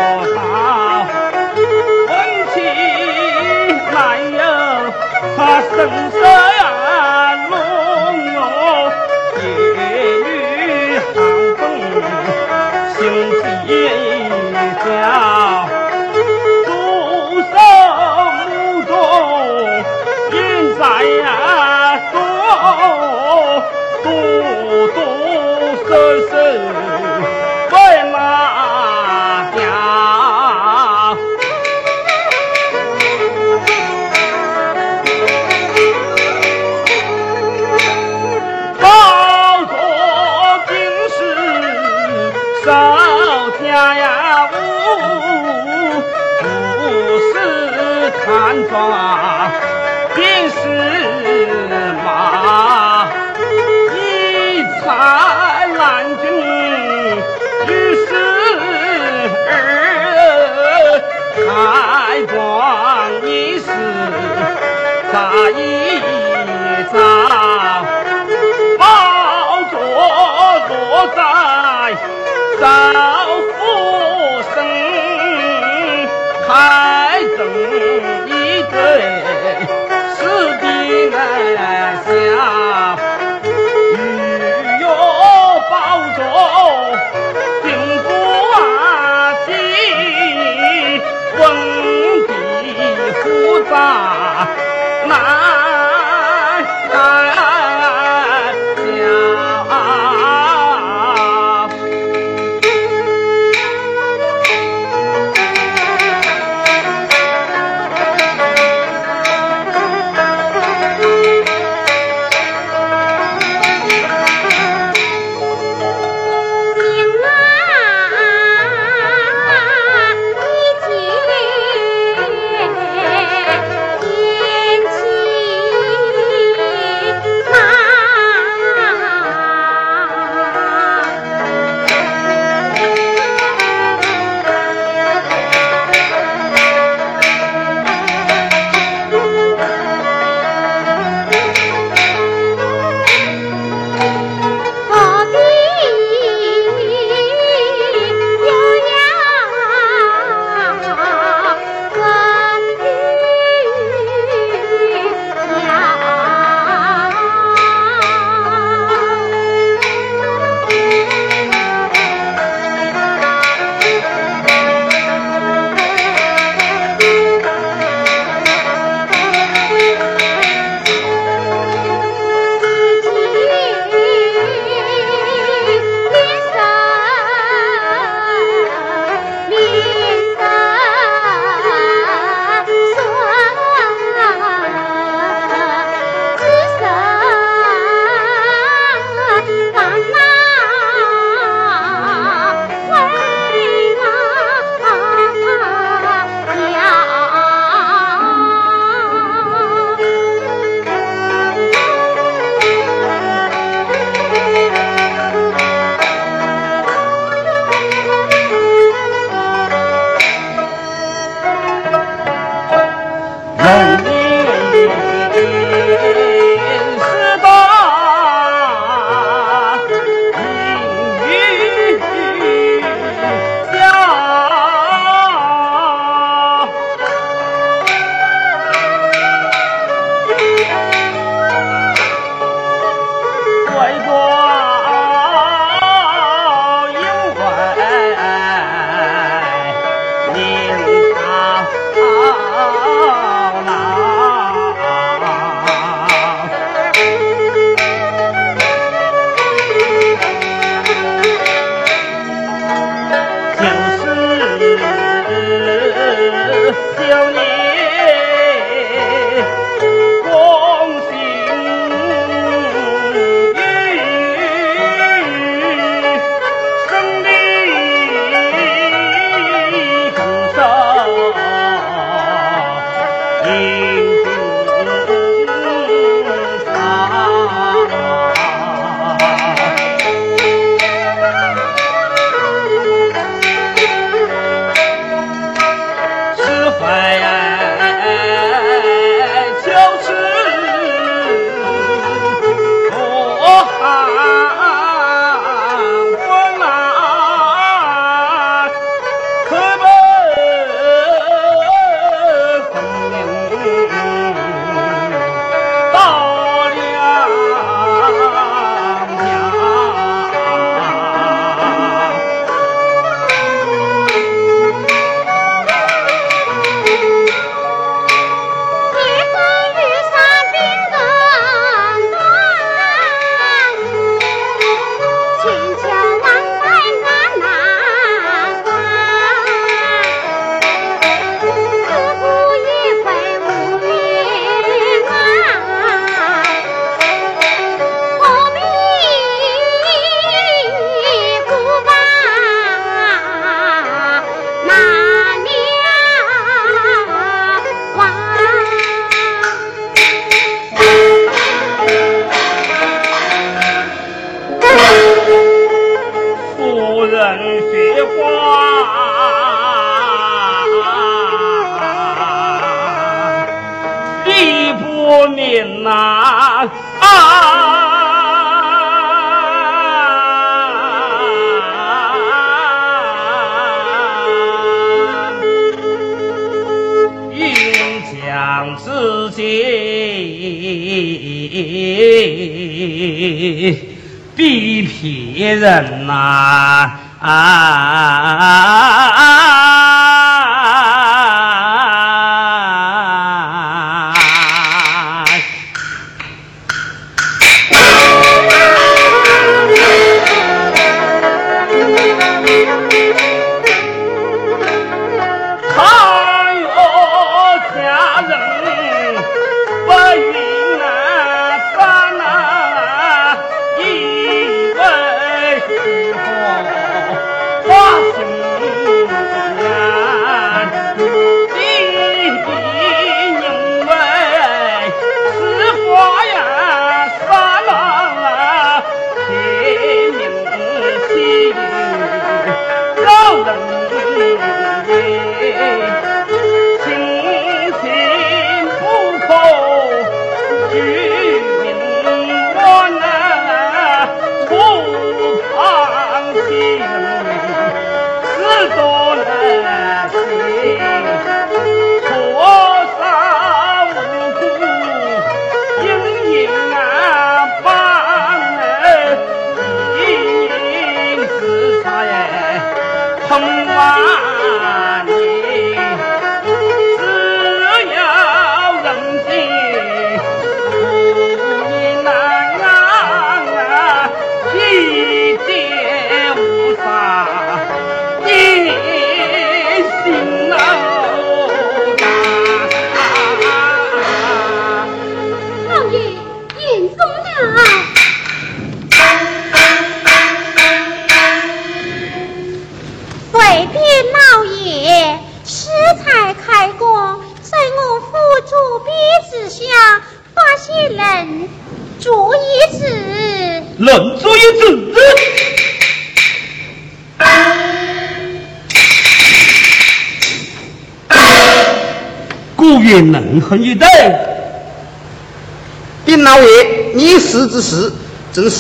我打恩起来哟，他生色呀浓哦，雨寒风，兄弟叫助手，助人在呀多，多多声声。是看庄便是马，一彩蓝军于是儿开光一时咋一遭。宝座落在少府身，开正哎，是的哎。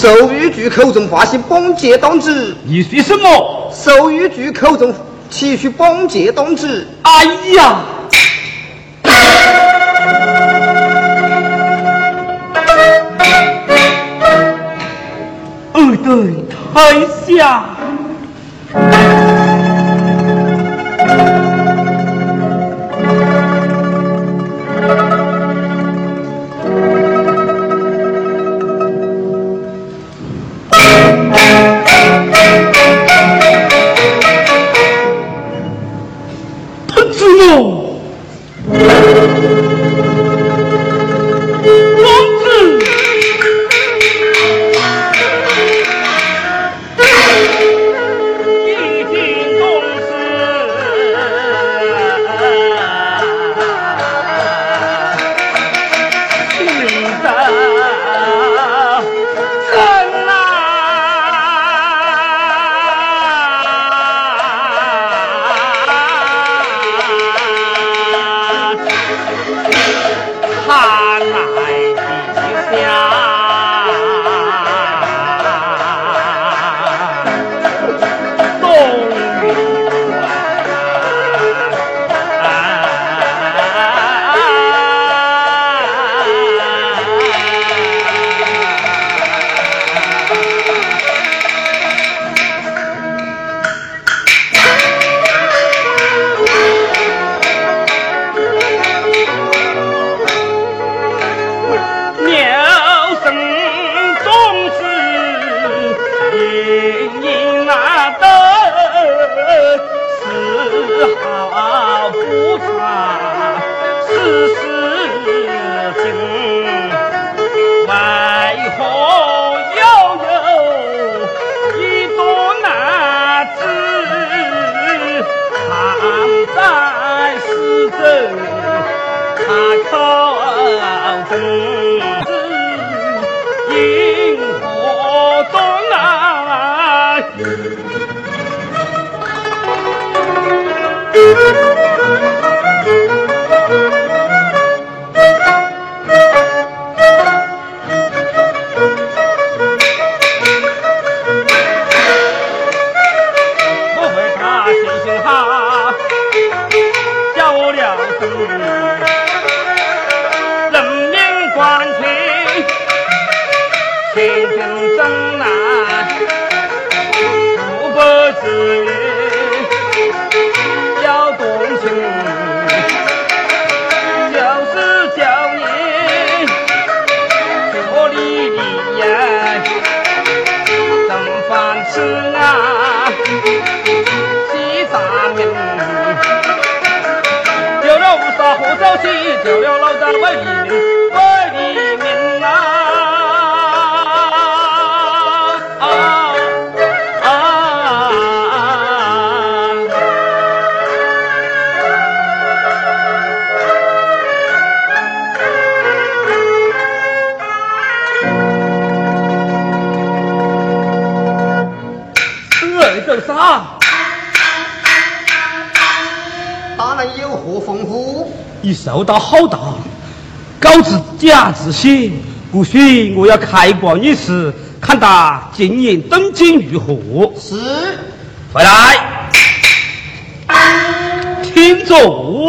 收玉局口中发现崩劫当值，你说什么？收玉局口中提取崩劫当值。哎呀，二位台下。为黎民，为黎民呐！啊啊！二周三，大人有何吩咐？已受到好大，告知贾知县，不信我要开棺一事，看他今年登京如何。是回来，请坐。